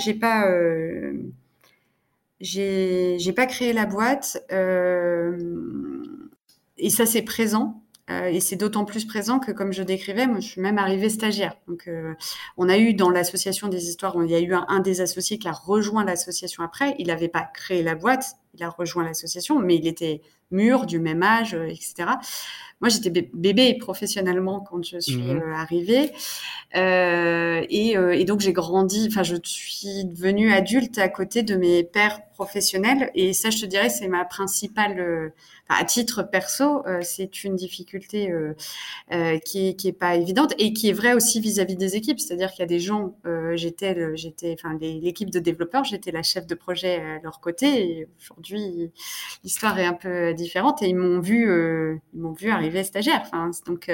j'ai pas créé la boîte euh, et ça c'est présent euh, et c'est d'autant plus présent que comme je décrivais moi je suis même arrivée stagiaire. Donc euh, on a eu dans l'association des histoires il y a eu un, un des associés qui a rejoint l'association après. Il n'avait pas créé la boîte il a rejoint l'association mais il était mûr du même âge etc moi, j'étais bébé professionnellement quand je suis mmh euh, arrivée. Euh, et, euh, et, donc, j'ai grandi, enfin, je suis devenue adulte à côté de mes pères professionnels. Et ça, je te dirais, c'est ma principale à titre perso, euh, c'est une difficulté euh, euh, qui, qui est pas évidente et qui est vraie aussi vis-à-vis des équipes. C'est-à-dire qu'il y a des gens, j'étais, j'étais, enfin, l'équipe de développeurs, j'étais la chef de projet à leur côté. Et l'histoire est un peu différente et ils m'ont vu, ils m'ont vu arriver stagiaire. Donc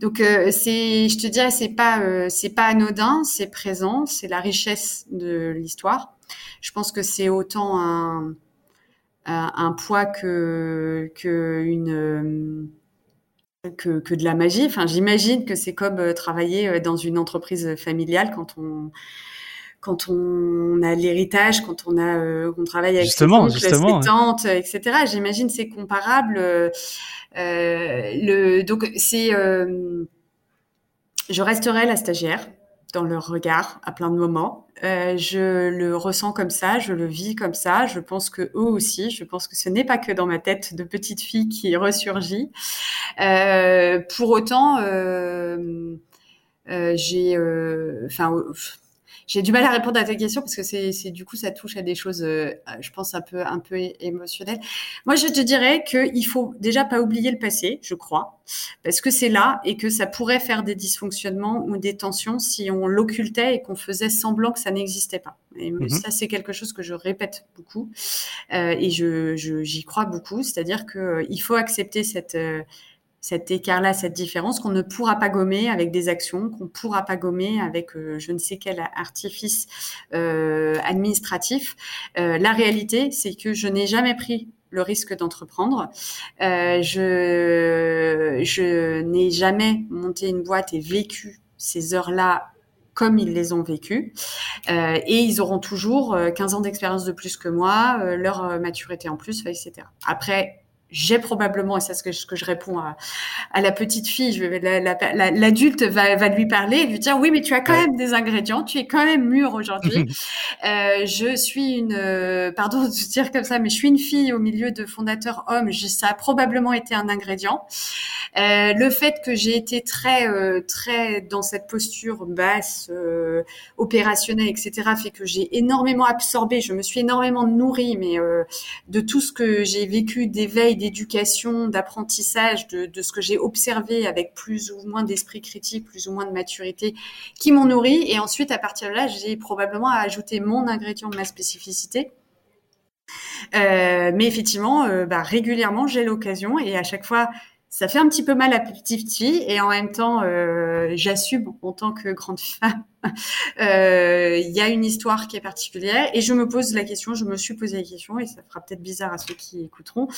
donc c'est, je te dirais, c'est pas c'est pas anodin, c'est présent, c'est la richesse de l'histoire. Je pense que c'est autant un poids que, que une que, de la magie. J'imagine que c'est comme euh, travailler euh, dans une entreprise familiale quand on quand on a l'héritage, quand on a, euh, on travaille avec justement, ses oncles, ses tantes, etc. J'imagine c'est comparable. Euh, le, donc c'est, je resterai la stagiaire dans leur regard à plein de moments. Euh, je le ressens comme ça, je le vis comme ça. Je pense que eux aussi, je pense que ce n'est pas que dans ma tête de petite fille qui ressurgit. Euh, pour autant, euh, euh j'ai, euh, enfin j'ai du mal à répondre à ta question parce que c'est, c'est du coup ça touche à des choses, euh, je pense un peu un peu émotionnelles. Moi, je te dirais qu'il faut déjà pas oublier le passé, je crois, parce que c'est là et que ça pourrait faire des dysfonctionnements ou des tensions si on l'occultait et qu'on faisait semblant que ça n'existait pas. Et mhm. ça, c'est quelque chose que je répète beaucoup euh, et je, je, j'y crois beaucoup, c'est-à-dire que euh, il faut accepter cette cet écart-là, cette différence qu'on ne pourra pas gommer avec des actions, qu'on ne pourra pas gommer avec euh, je ne sais quel artifice euh, administratif. Euh, la réalité, c'est que je n'ai jamais pris le risque d'entreprendre. Je n'ai jamais monté une boîte et vécu ces heures-là comme ils les ont vécues. Et ils auront toujours 15 ans d'expérience de plus que moi, leur maturité en plus, etc. Après, j'ai probablement, et c'est ce que, je réponds à, à la petite fille, je vais, l'adulte va, va lui parler et lui dire oui, mais tu as quand même des ingrédients, tu es quand même mûr aujourd'hui. euh, je suis une, euh, pardon de dire comme ça, mais je suis une fille au milieu de fondateurs hommes, ça a probablement été un ingrédient. Euh, le fait que j'ai été très, euh, très dans cette posture basse, euh, opérationnelle, etc., fait que j'ai énormément absorbé, je me suis énormément nourrie, mais euh, de tout ce que j'ai vécu d'éveil d'éducation, d'apprentissage, de, ce que j'ai observé avec plus ou moins d'esprit critique, plus ou moins de maturité, qui m'ont nourri. Et ensuite, à partir de là, j'ai probablement ajouté mon ingrédient, ma spécificité. Euh, mais effectivement, euh, bah, régulièrement, j'ai l'occasion et à chaque fois, ça fait un petit peu mal à petite fille et en même temps, euh, j'assume en tant que grande femme. Euh, il y a une histoire qui est particulière et je me pose la question, je me suis posé la question et ça fera peut-être bizarre à ceux qui écouteront,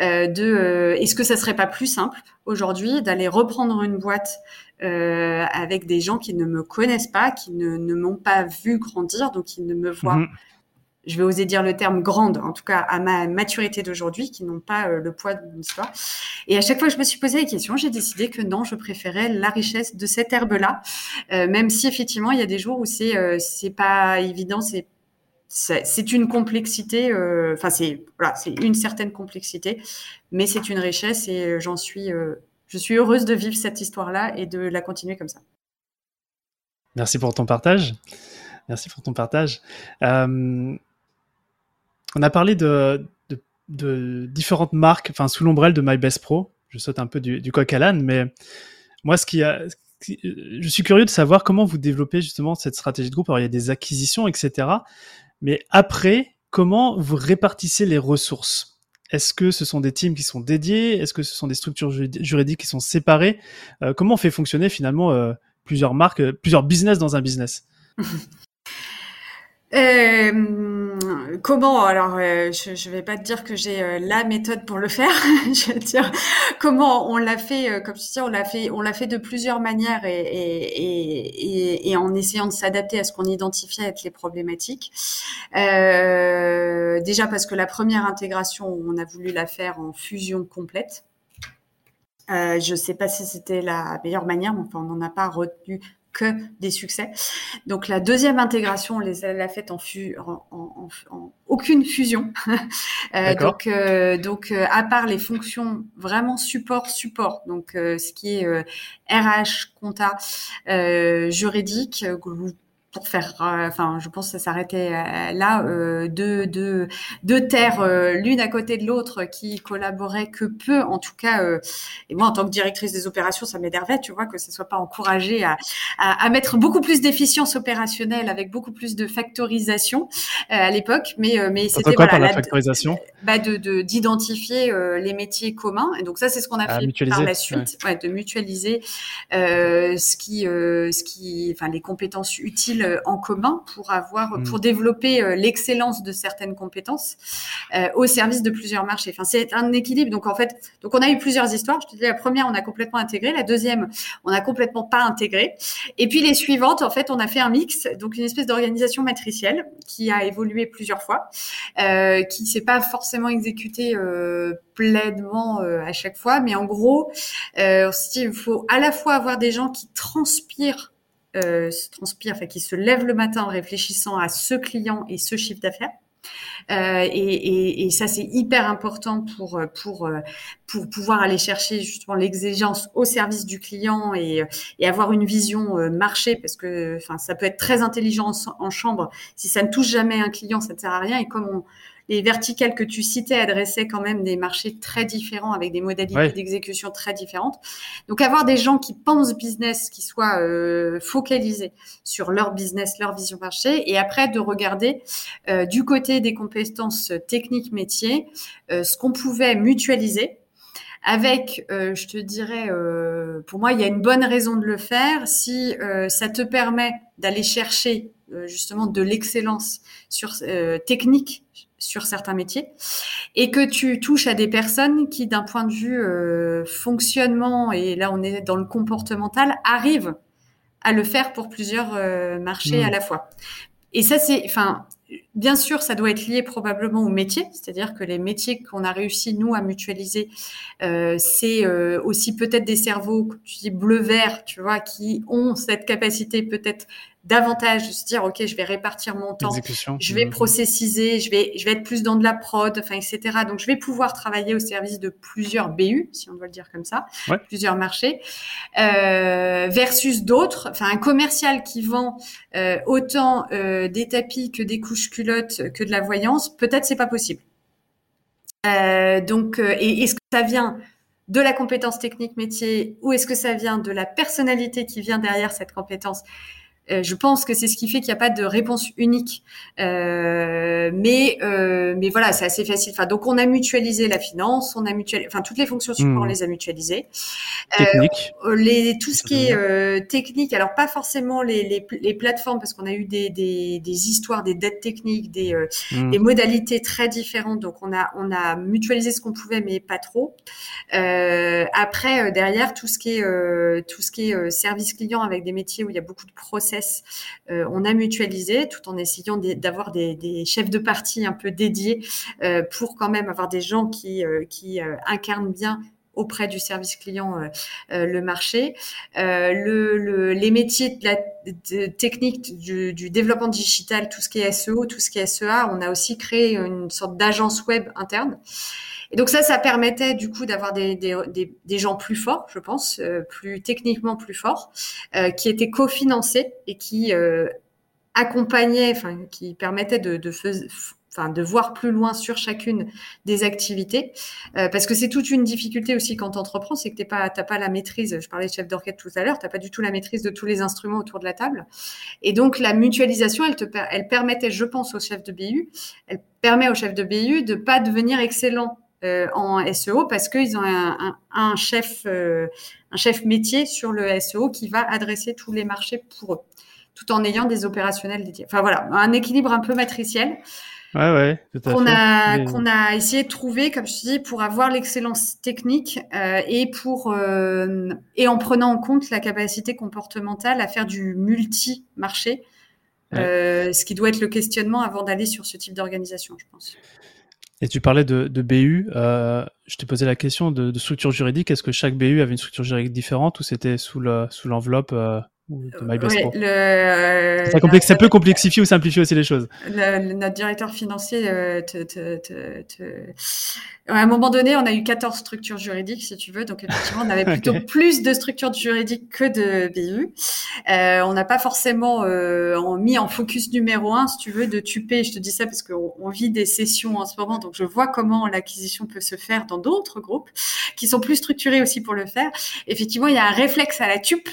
euh, de est-ce que ça serait pas plus simple aujourd'hui d'aller reprendre une boîte avec des gens qui ne me connaissent pas, qui ne, m'ont pas vu grandir, donc qui ne me voient mhm je vais oser dire le terme grande, en tout cas à ma maturité d'aujourd'hui, qui n'ont pas euh, le poids d'une histoire. Et à chaque fois que je me suis posé la question, j'ai décidé que non, je préférais la richesse de cette herbe-là, euh, même si effectivement il y a des jours où c'est euh, c'est pas évident, c'est c'est une complexité, enfin c'est voilà, c'est une certaine complexité, mais c'est une richesse et j'en suis je suis heureuse de vivre cette histoire-là et de la continuer comme ça. Merci pour ton partage. Merci pour ton partage. Euh, on a parlé de, différentes marques, enfin sous l'ombrelle de My Best Pro. Je saute un peu du, coq à l'âne, mais moi, ce qui a, je suis curieux de savoir comment vous développez justement cette stratégie de groupe. Alors, il y a des acquisitions, etc. Mais après, comment vous répartissez les ressources? Est-ce que ce sont des teams qui sont dédiés? Est-ce que ce sont des structures juridiques qui sont séparées? Euh, Comment on fait fonctionner finalement euh, plusieurs marques, euh, plusieurs business dans un business? euh, comment Alors, euh, je, je vais pas te dire que j'ai euh, la méthode pour le faire. je veux dire comment on l'a fait. Comme je dis, on l'a fait, on l'a fait de plusieurs manières et, et en essayant de s'adapter à ce qu'on identifiait être les problématiques. déjà parce que la première intégration, on a voulu la faire en fusion complète. Euh, je ne sais pas si c'était la meilleure manière, mais enfin, on n'en a pas retenu que des succès. Donc la deuxième intégration, on les a faite en, en, en, aucune fusion. euh, donc euh, donc euh, à part les fonctions vraiment support support, donc euh, ce qui est RH, compta, juridique, pour faire, euh, enfin, je pense que ça s'arrêtait euh, là, euh, deux, deux, deux terres l'une à côté de l'autre qui collaboraient que peu, en tout cas. et moi, en tant que directrice des opérations, ça m'énervait, tu vois, que ça soit pas encouragé à, à, à mettre beaucoup plus d'efficience opérationnelle avec beaucoup plus de factorisation à l'époque. Mais, mais c'était quoi par la, factorisation? bah, de d'identifier les métiers communs. Et donc ça, c'est ce qu'on a fait par la suite, ouais. de mutualiser ce qui, ce qui, enfin, les compétences utiles modules en commun pour avoir, mmh. pour développer l'excellence de certaines compétences au service de plusieurs marchés. Enfin, c'est un équilibre. Donc en fait, donc on a eu plusieurs histoires. Je te dis la première, on a complètement intégré. La deuxième, on a complètement pas intégré. Et puis les suivantes, en fait, on a fait un mix, donc une espèce d'organisation matricielle qui a évolué plusieurs fois, euh, qui s'est pas forcément exécutée euh, pleinement euh, à chaque fois, mais en gros, euh, il faut à la fois avoir des gens qui transpirent euh, se transpirent, enfin, qui se lèvent le matin en réfléchissant à ce client et ce chiffre d'affaires. Euh, et, et, et, ça, c'est hyper important pour pour pour pouvoir aller chercher justement l'exigence au service du client et, et avoir une vision euh, marché, parce que enfin ça peut être très intelligent en, en, chambre. Si ça ne touche jamais un client, ça ne sert à rien. Et comme on, les verticales que tu citais adressaient quand même des marchés très différents avec des modalités d'exécution très différentes. Donc avoir des gens qui pensent business, qui soient euh, focalisés sur leur business, leur vision marché, et après de regarder euh, du côté des compétences techniques métiers euh, ce qu'on pouvait mutualiser avec, euh, je te dirais, euh, pour moi, il y a une bonne raison de le faire si euh, ça te permet d'aller chercher justement de l'excellence sur technique sur certains métiers et que tu touches à des personnes qui, d'un point de vue fonctionnement et là on est dans le comportemental, arrivent à le faire pour plusieurs marchés mmh. à la fois. Et ça, c'est, enfin, Bien sûr, ça doit être lié probablement au métier, c'est-à-dire que les métiers qu'on a réussi nous à mutualiser, euh, c'est euh, aussi peut-être des cerveaux, tu dis bleu-vert, tu vois, qui ont cette capacité peut-être davantage de se dire ok je vais répartir mon temps je vais mmh. processiser je vais je vais être plus dans de la prod enfin etc donc je vais pouvoir travailler au service de plusieurs BU si on doit le dire comme ça plusieurs marchés euh, versus d'autres. Enfin un commercial qui vend euh, autant euh, des tapis que des couches culottes que de la voyance peut-être c'est pas possible. Euh, donc et est-ce que ça vient de la compétence technique métier ou est-ce que ça vient de la personnalité qui vient derrière cette compétence euh, je pense que c'est ce qui fait qu'il n'y a pas de réponse unique. Euh, mais euh, mais voilà, c'est assez facile. Enfin, donc on a mutualisé la finance, on a mutualisé, enfin toutes les fonctions support, on hmm. les a mutualisées. Technique. les tout ce qui est technique. Alors pas forcément les, les, les plateformes parce qu'on a eu des, des, des, histoires, des dettes techniques, des, hmm. des modalités très différentes. Donc on a on a mutualisé ce qu'on pouvait, mais pas trop. après derrière tout ce qui est tout ce qui est service client avec des métiers où il y a beaucoup de process euh, on a mutualisé tout en essayant d'avoir des, chefs de partie un peu dédiés euh, pour quand même avoir des gens qui, euh, incarnent bien auprès du service client le marché. les métiers de la technique du, du, développement digital, tout ce qui est SEO, tout ce qui est SEA, on a aussi créé une sorte d'agence web interne. Et donc ça, ça permettait du coup d'avoir des, gens plus forts, je pense, euh, plus techniquement plus forts, euh, qui étaient cofinancés et qui euh, accompagnaient, enfin, qui permettaient de, voir plus loin sur chacune des activités. Parce que c'est toute une difficulté aussi quand tu entreprends c'est que tu t'as pas la maîtrise. Je parlais de chef d'orchestre tout à l'heure tu pas du tout la maîtrise de tous les instruments autour de la table. Et donc la mutualisation elle te elle permettait je pense au chef de BU elle permet au chef de BU de pas devenir excellent euh, en SEO parce qu'ils ont un, un, chef, euh, un chef métier sur le SEO qui va adresser tous les marchés pour eux, tout en ayant des opérationnels dédiés. Enfin voilà, un équilibre un peu matriciel. Ouais, ouais, qu'on a qu'on a essayé de trouver, comme je te dis, pour avoir l'excellence technique euh, et pour euh, et en prenant en compte la capacité comportementale à faire du multi marché, euh, ce qui doit être le questionnement avant d'aller sur ce type d'organisation, je pense. Et tu parlais de, de BU. Euh, je t'ai posé la question de, structure juridique. Est-ce que chaque BU avait une structure juridique différente ou c'était sous l'enveloppe euh, le, ça, complexe, ça peut complexifier ou simplifier aussi les choses. notre directeur financier, euh, te, te, te, à un moment donné, on a eu 14 structures juridiques, si tu veux. Donc, effectivement, on avait plutôt plus de structures juridiques que de BU. Euh, on n'a pas forcément euh, mis en focus numéro un, si tu veux, de tuper. Je te dis ça parce qu'on on vit des sessions en ce moment. Donc, je vois comment l'acquisition peut se faire dans d'autres groupes qui sont plus structurés aussi pour le faire. Effectivement, il y a un réflexe à la tupe,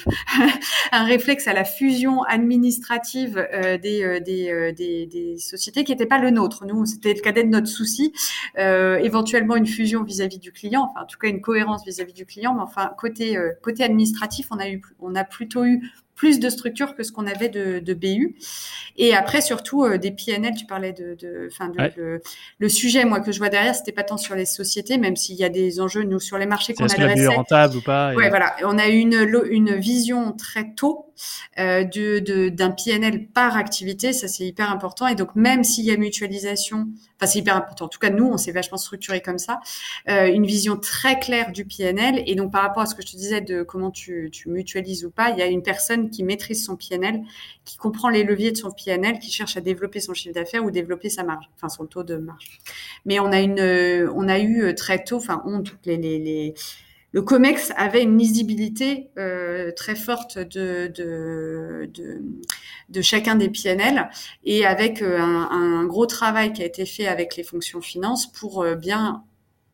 un réflexe à la fusion administrative euh, des, euh, euh, des, des, sociétés qui n'était pas le nôtre. Nous, c'était le cadet de notre souci. éventuellement, une fusion vis-à-vis du client, enfin en tout cas une cohérence vis-à-vis du client, mais enfin côté côté administratif, on a eu on a plutôt eu plus de structure que ce qu'on avait de, de, BU. Et après, surtout, euh, des PNL, tu parlais de, de, de le, sujet, moi, que je vois derrière, c'était pas tant sur les sociétés, même s'il y a des enjeux, nous, sur les marchés qu'on adressait. rentable ou pas. Ouais, voilà. On a eu une, une vision très tôt euh, d'un PNL par activité, ça c'est hyper important. Et donc, même s'il y a mutualisation, enfin, c'est hyper important. En tout cas, nous, on s'est vachement structuré comme ça. Euh, une vision très claire du PNL. Et donc, par rapport à ce que je te disais de comment tu, tu mutualises ou pas, il y a une personne qui maîtrise son PNL, qui comprend les leviers de son PNL, qui cherche à développer son chiffre d'affaires ou développer sa marge, enfin son taux de marge. Mais on a une, on a eu très tôt, enfin, on, toutes les, les, les le COMEX avait une lisibilité euh, très forte de, de, de, de, chacun des PNL et avec euh, un, un, gros travail qui a été fait avec les fonctions finances pour euh, bien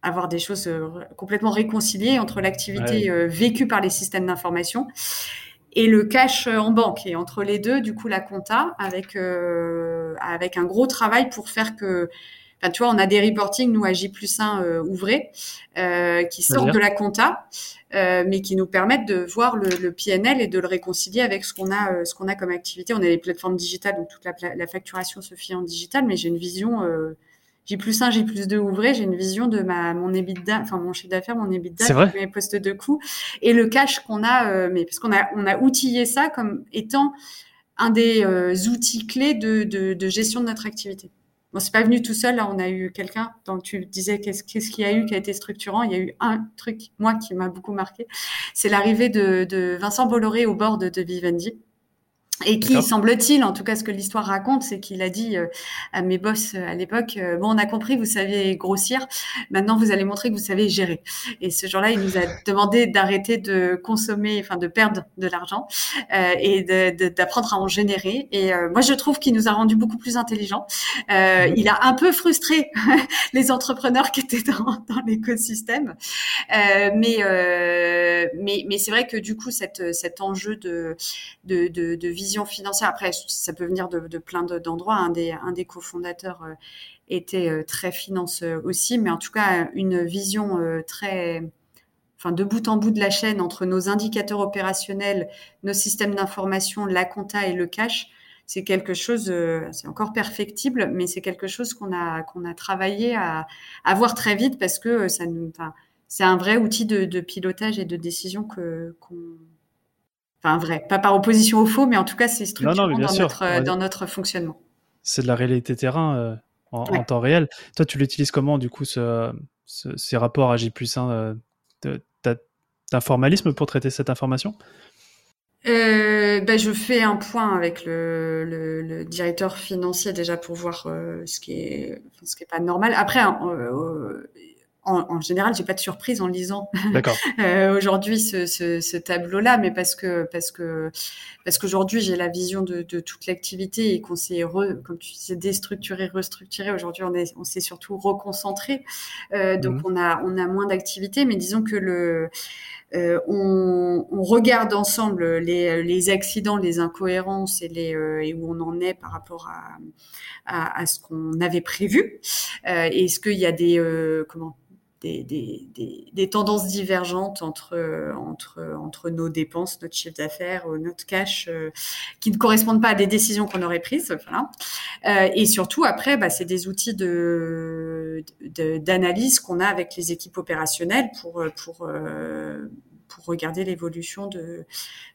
avoir des choses euh, complètement réconciliées entre l'activité vécue par les systèmes d'information et le cash en banque. Et entre les deux, du coup, la compta avec, avec un gros travail pour faire que tu vois, on a des reporting, nous, à J plus 1 euh, ouvrés, euh, qui sortent de la compta, euh, mais qui nous permettent de voir le, le, PNL et de le réconcilier avec ce qu'on a, ce qu'on a comme activité. On a les plateformes digitales, donc toute la, la facturation se fait en digital, mais j'ai une vision J plus 1, J plus 2 ouvrés, j'ai une vision de ma, mon EBITDA, enfin mon chiffre d'affaires, mon EBITDA, mes postes de coûts et le cash qu'on a, mais parce qu'on a, on a outillé ça comme étant un des outils clés de, de, de gestion de notre activité. Bon, c'est pas venu tout seul. Là, on a eu quelqu'un. Donc, tu disais qu'est-ce qu'il y a eu qui a été structurant? Il y a eu un truc, moi, qui m'a beaucoup marqué. C'est l'arrivée de, Vincent Bolloré au bord de Vivendi. Et qui, semble-t-il, en tout cas ce que l'histoire raconte, c'est qu'il a dit euh, à mes boss euh, à l'époque, euh, bon, on a compris, vous savez grossir, maintenant vous allez montrer que vous savez gérer. Et ce jour-là, il nous a demandé d'arrêter de consommer, enfin de perdre de l'argent et d'apprendre à en générer. Et moi, je trouve qu'il nous a rendu beaucoup plus intelligents. Il a un peu frustré les entrepreneurs qui étaient dans, dans l'écosystème. mais mais, mais c'est vrai que du coup, cette, cet enjeu de, de, de, de vision financière. Après, ça peut venir de, plein d'endroits. Un des, cofondateurs euh, était euh, très finance euh, aussi, mais en tout cas, une vision très, enfin, de bout en bout de la chaîne entre nos indicateurs opérationnels, nos systèmes d'information, la compta et le cash. C'est quelque chose, c'est encore perfectible, mais c'est quelque chose qu'on a qu'on a travaillé à, à voir très vite parce que ça nous, c'est un vrai outil de, pilotage et de décision qu'on Enfin, vrai, pas par opposition au faux, mais en tout cas, c'est structurant dans, notre, dans notre fonctionnement. C'est de la réalité terrain euh, en, temps réel. Toi, tu l'utilises comment, du coup, ce, ces rapports à J plus 1 euh, T'as formalisme pour traiter cette information? Euh, ben, je fais un point avec le, le, le directeur financier déjà pour voir euh, ce qui est ce qui est pas normal. Après, euh, en, en général, j'ai pas de surprise en lisant euh, aujourd'hui ce, ce, ce tableau-là, mais parce que parce que parce qu'aujourd'hui j'ai la vision de, de toute l'activité et qu'on s'est comme tu disais déstructuré, restructuré. Aujourd'hui, on est on s'est surtout reconcentré, euh, donc mhm. on a on a moins d'activité, mais disons que le euh, on, on, regarde ensemble les, les, accidents, les incohérences et, les, euh, et où on en est par rapport à, à, à ce qu'on avait prévu. Euh, Est-ce qu'il y a des comment des, tendances divergentes entre, entre, entre nos dépenses, notre chiffre d'affaires, euh, notre cash, euh, qui ne correspondent pas à des décisions qu'on aurait prises. Voilà. Euh, et surtout, après, bah, c'est des outils de, d'analyse qu'on a avec les équipes opérationnelles pour, pour, pour regarder l'évolution de,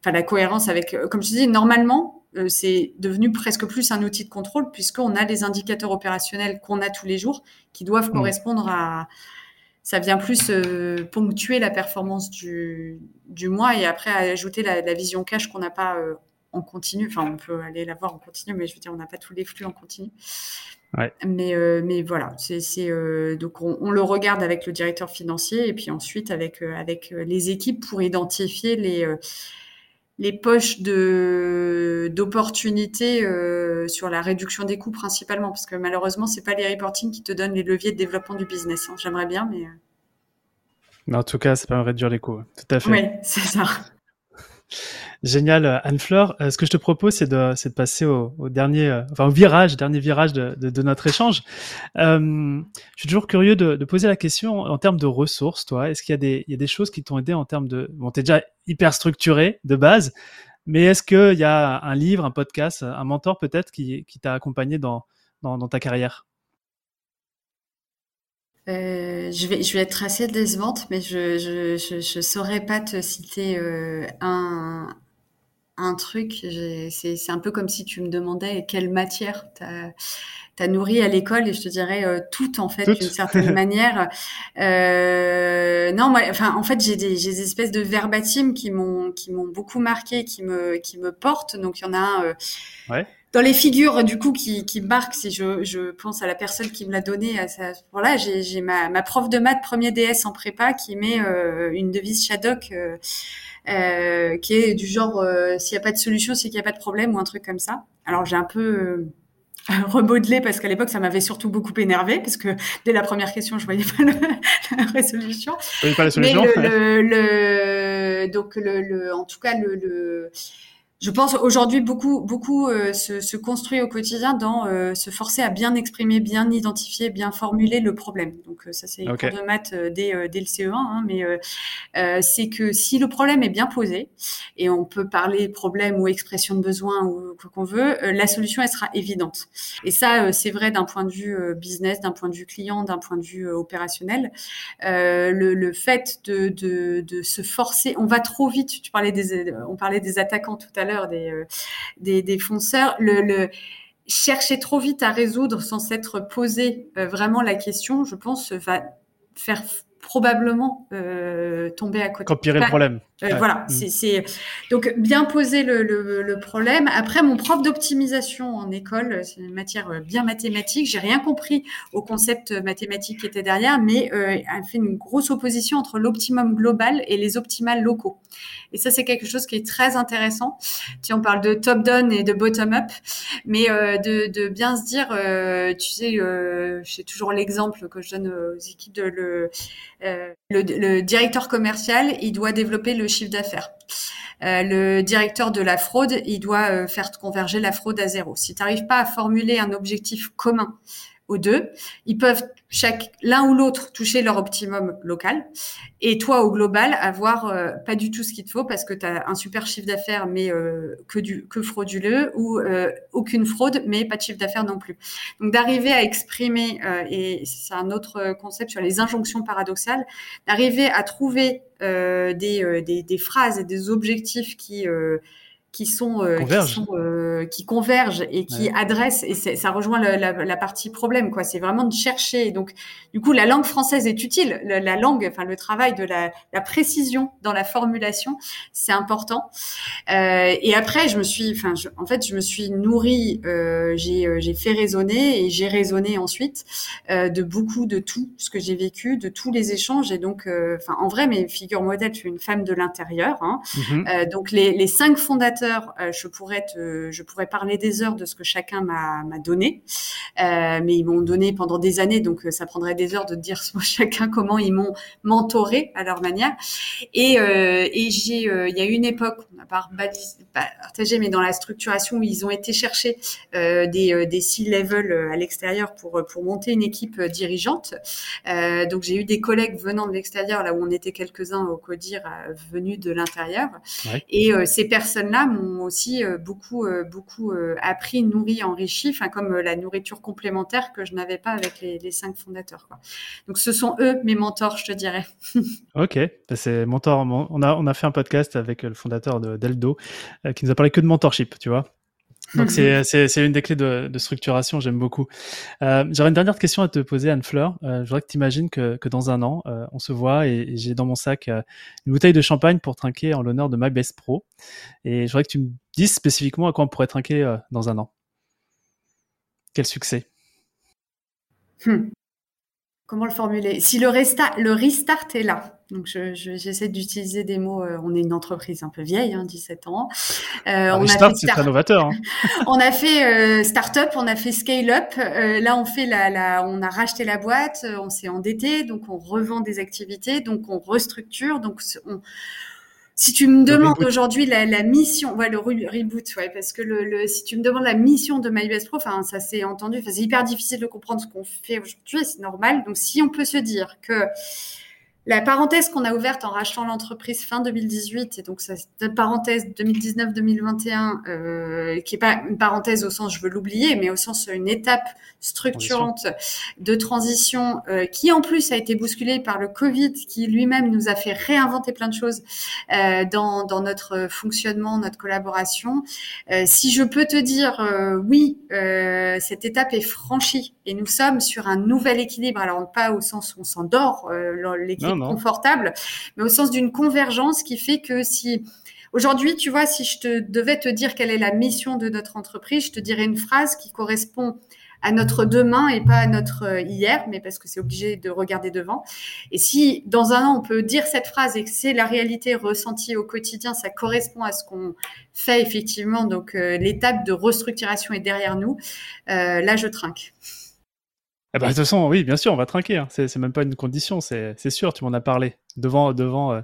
enfin, la cohérence avec, comme je dis, normalement, c'est devenu presque plus un outil de contrôle puisqu'on a les indicateurs opérationnels qu'on a tous les jours qui doivent mmh. correspondre à, ça vient plus euh, ponctuer la performance du, du mois et après ajouter la, la vision cash qu'on n'a pas euh, en continu. Enfin, on peut aller la voir en continu, mais je veux dire, on n'a pas tous les flux en continu. Ouais. Mais, euh, mais voilà, c'est donc on, on, le regarde avec le directeur financier et puis ensuite avec avec les équipes pour identifier les les poches de d'opportunités euh, sur la réduction des coûts principalement parce que malheureusement c'est pas les reporting qui te donnent les leviers de développement du business. Hein. J'aimerais bien mais mais en tout cas, ça permet de réduire les coûts. Tout à fait. Oui, c'est ça. Génial, Anne-Fleur. Euh, ce que je te propose, c'est de, passer au, dernier, euh, enfin au virage, dernier virage de, notre échange. Euh, je suis toujours curieux de, poser la question en termes de ressources. Toi, est-ce qu'il y a des, choses qui t'ont aidé en termes de, bon, t'es déjà hyper structuré de base, Mais est-ce qu'il y a un livre, un podcast, un mentor peut-être qui, t'a accompagné dans, ta carrière? Euh, je, vais, je vais être assez décevante, mais je je, je, saurais pas te citer euh, un, un truc. C'est un peu comme si tu me demandais quelle matière t'as nourri à l'école et je te dirais euh, tout en fait d'une certaine manière. Euh, non, moi, enfin, en fait, j'ai des, des, espèces de verbatim qui m'ont qui m'ont beaucoup marqué, qui me qui me portent. Donc il y en a un. Euh, ouais. Dans les figures du coup qui, qui marquent, si je, je pense à la personne qui me l'a donné à ce moment-là, j'ai ma, ma prof de maths premier DS en prépa qui met euh, une devise Shadok euh, qui est du genre euh, s'il n'y a pas de solution, c'est qu'il n'y a pas de problème ou un truc comme ça. Alors j'ai un peu euh, remodelé parce qu'à l'époque ça m'avait surtout beaucoup énervé parce que dès la première question je voyais pas la résolution. voyais pas la solution. Mais le, le, donc le, le, en tout cas le, le je pense aujourd'hui beaucoup beaucoup euh, se, se, construit au quotidien dans euh, se forcer à bien exprimer, bien identifier, bien formuler le problème. Donc euh, ça c'est okay. cours de maths dès, dès le CE1, hein, mais c'est que si le problème est bien posé et on peut parler problème ou expression de besoin ou quoi qu'on veut, la solution elle sera évidente. Et ça c'est vrai d'un point de vue business, d'un point de vue client, d'un point de vue opérationnel. Le, le, fait de, de, de, se forcer, on va trop vite. Tu parlais des on parlait des attaquants tout à l'heure euh, des, des, fonceurs, le, chercher trop vite à résoudre sans s'être posé euh, vraiment la question, je pense, va faire probablement euh, tomber à côté. Empirer le problème. Euh, voilà, mm. c'est donc bien poser le, le, le, problème. Après, mon prof d'optimisation en école, c'est une matière euh, bien mathématique. J'ai rien compris au concept mathématique qui était derrière, mais euh, elle fait une grosse opposition entre l'optimum global et les optimales locaux. Et ça, c'est quelque chose qui est très intéressant. Si on parle de top-down et de bottom-up, mais euh, de, de, bien se dire, euh, tu sais, euh, j'ai toujours l'exemple que je donne aux équipes de le, le, le directeur commercial, il doit développer le chiffre d'affaires. Euh, le directeur de la fraude, il doit euh, faire converger la fraude à zéro. Si tu n'arrives pas à formuler un objectif commun aux deux. Ils peuvent chaque l'un ou l'autre toucher leur optimum local et toi au global avoir euh, pas du tout ce qu'il te faut parce que tu as un super chiffre d'affaires mais euh, que du que frauduleux ou euh, aucune fraude mais pas de chiffre d'affaires non plus. Donc d'arriver à exprimer et c'est un autre concept sur les injonctions paradoxales, d'arriver à trouver des, des, des phrases et des objectifs qui qui sont, euh, qui, sont euh, qui, convergent et qui adressent et ça rejoint la, la, la, partie problème quoi. C'est vraiment de chercher. Donc du coup la langue française est utile. La, la langue enfin le travail de la, précision dans la formulation c'est important. Euh, et après je me suis enfin en fait je me suis nourrie j'ai j'ai fait raisonner et j'ai raisonné ensuite de beaucoup de tout ce que j'ai vécu de tous les échanges. Et donc enfin en vrai mes figures modèles je suis une femme de l'intérieur hein, mm-hmm. donc les, les cinq fondateurs euh, je pourrais te, je pourrais parler des heures de ce que chacun m'a donné, euh, mais ils m'ont donné pendant des années, donc euh, ça prendrait des heures de dire chacun comment ils m'ont mentoré à leur manière. Et, et j'ai, il y a eu une époque, on n'a pas partagé, mais dans la structuration où ils ont été chercher des, des C-level à l'extérieur pour pour monter une équipe dirigeante. donc j'ai eu des collègues venant de l'extérieur, là où on était quelques-uns au CODIR venus de l'intérieur, et ces personnes-là m'ont aussi euh, beaucoup, euh, beaucoup euh, appris, nourri, enrichi, enfin comme la nourriture complémentaire que je n'avais pas avec les, cinq fondateurs. Donc ce sont eux mes mentors, je te dirais. ok, bah, c'est mentor. On a, on a fait un podcast avec le fondateur de d'Eldo qui nous a parlé que de mentorship, tu vois. Donc c'est c'est une des clés de, de structuration, j'aime beaucoup. Euh, J'aurais une dernière question à te poser, Anne Fleur. Euh, je voudrais que tu imagines que, que dans un an, euh, on se voit et, j'ai dans mon sac euh, une bouteille de champagne pour trinquer en l'honneur de My Best Pro. Et je voudrais que tu me dises spécifiquement à quoi on pourrait trinquer euh, dans un an. Quel succès? Hmm. Comment le formuler? Si le, le restart est là, donc, j'essaie je, d'utiliser des mots. Euh, on est une entreprise un peu vieille, hein, 17 ans. Euh, on start, c'est très novateur. Hein. on a fait euh, start-up, on a fait scale-up. Euh, là, on fait la, la, on a racheté la boîte, euh, on s'est endetté, donc on revend des activités, donc on restructure. Donc, on, si tu me demandes aujourd'hui la, la, mission, ouais, le reboot, ouais, parce que le, le, si tu me demandes la mission de MyBest Pro, enfin, ça s'est entendu, c'est hyper difficile de comprendre ce qu'on fait aujourd'hui, c'est normal. Donc, si on peut se dire que la parenthèse qu'on a ouverte en rachetant l'entreprise fin 2018, et donc cette parenthèse 2019-2021, euh, qui est pas une parenthèse au sens je veux l'oublier, mais au sens une étape structurante de transition euh, qui en plus a été bousculée par le Covid, qui lui-même nous a fait réinventer plein de choses euh, dans, dans, notre fonctionnement, notre collaboration. Euh, si je peux te dire euh, oui, euh, cette étape est franchie et nous sommes sur un nouvel équilibre. Alors pas au sens où on s'endort, l'équilibre confortable, mais au sens d'une convergence qui fait que si Aujourd'hui, tu vois, si je te devais te dire quelle est la mission de notre entreprise, je te dirais une phrase qui correspond à notre demain et pas à notre euh, hier, mais parce que c'est obligé de regarder devant. Et si dans un an on peut dire cette phrase et que c'est la réalité ressentie au quotidien, ça correspond à ce qu'on fait effectivement. Donc euh, l'étape de restructuration est derrière nous. Euh, là, je trinque. Eh ben, de toute façon, oui, bien sûr, on va trinquer. Hein. C'est même pas une condition, c'est sûr, tu m'en as parlé. Devant, devant euh,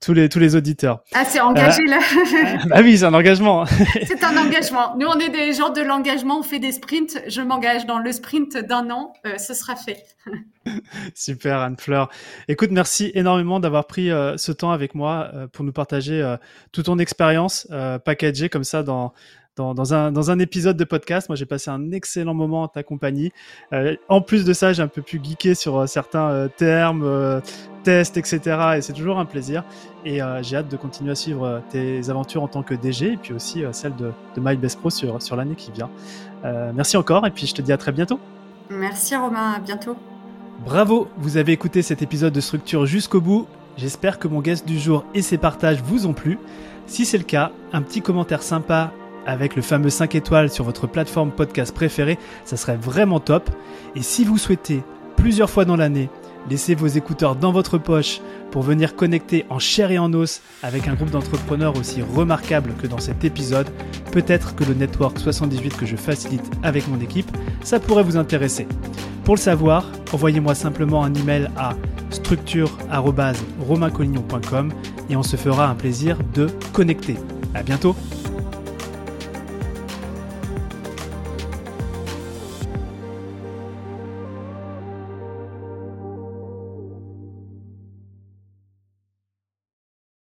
tous les, tous les auditeurs. Ah, c'est engagé euh, là Ah oui, c'est un engagement. c'est un engagement. Nous, on est des gens de l'engagement, on fait des sprints. Je m'engage dans le sprint d'un an, euh, ce sera fait. Super, Anne-Fleur. Écoute, merci énormément d'avoir pris ce temps avec moi pour nous partager toute ton expérience packagée comme ça dans, dans, un, dans un épisode de podcast. Moi, j'ai passé un excellent moment en ta compagnie. Euh, en plus de ça, j'ai un peu pu geeker sur euh, certains euh, termes, tests, etc. Et c'est toujours un plaisir. Et j'ai hâte de continuer à suivre tes aventures en tant que DG et puis aussi celle de, de My Best Pro sur, sur l'année qui vient. merci encore et puis je te dis à très bientôt. Merci Romain, à bientôt. Bravo, vous avez écouté cet épisode de Structure jusqu'au bout. J'espère que mon guest du jour et ses partages vous ont plu. Si c'est le cas, un petit commentaire sympa avec le fameux 5 étoiles sur votre plateforme podcast préférée, ça serait vraiment top. Et si vous souhaitez plusieurs fois dans l'année laisser vos écouteurs dans votre poche pour venir connecter en chair et en os avec un groupe d'entrepreneurs aussi remarquable que dans cet épisode, peut-être que le Network 78 que je facilite avec mon équipe, ça pourrait vous intéresser. Pour le savoir, envoyez-moi simplement un email à structure.romaincollignon.com et on se fera un plaisir de connecter. À bientôt!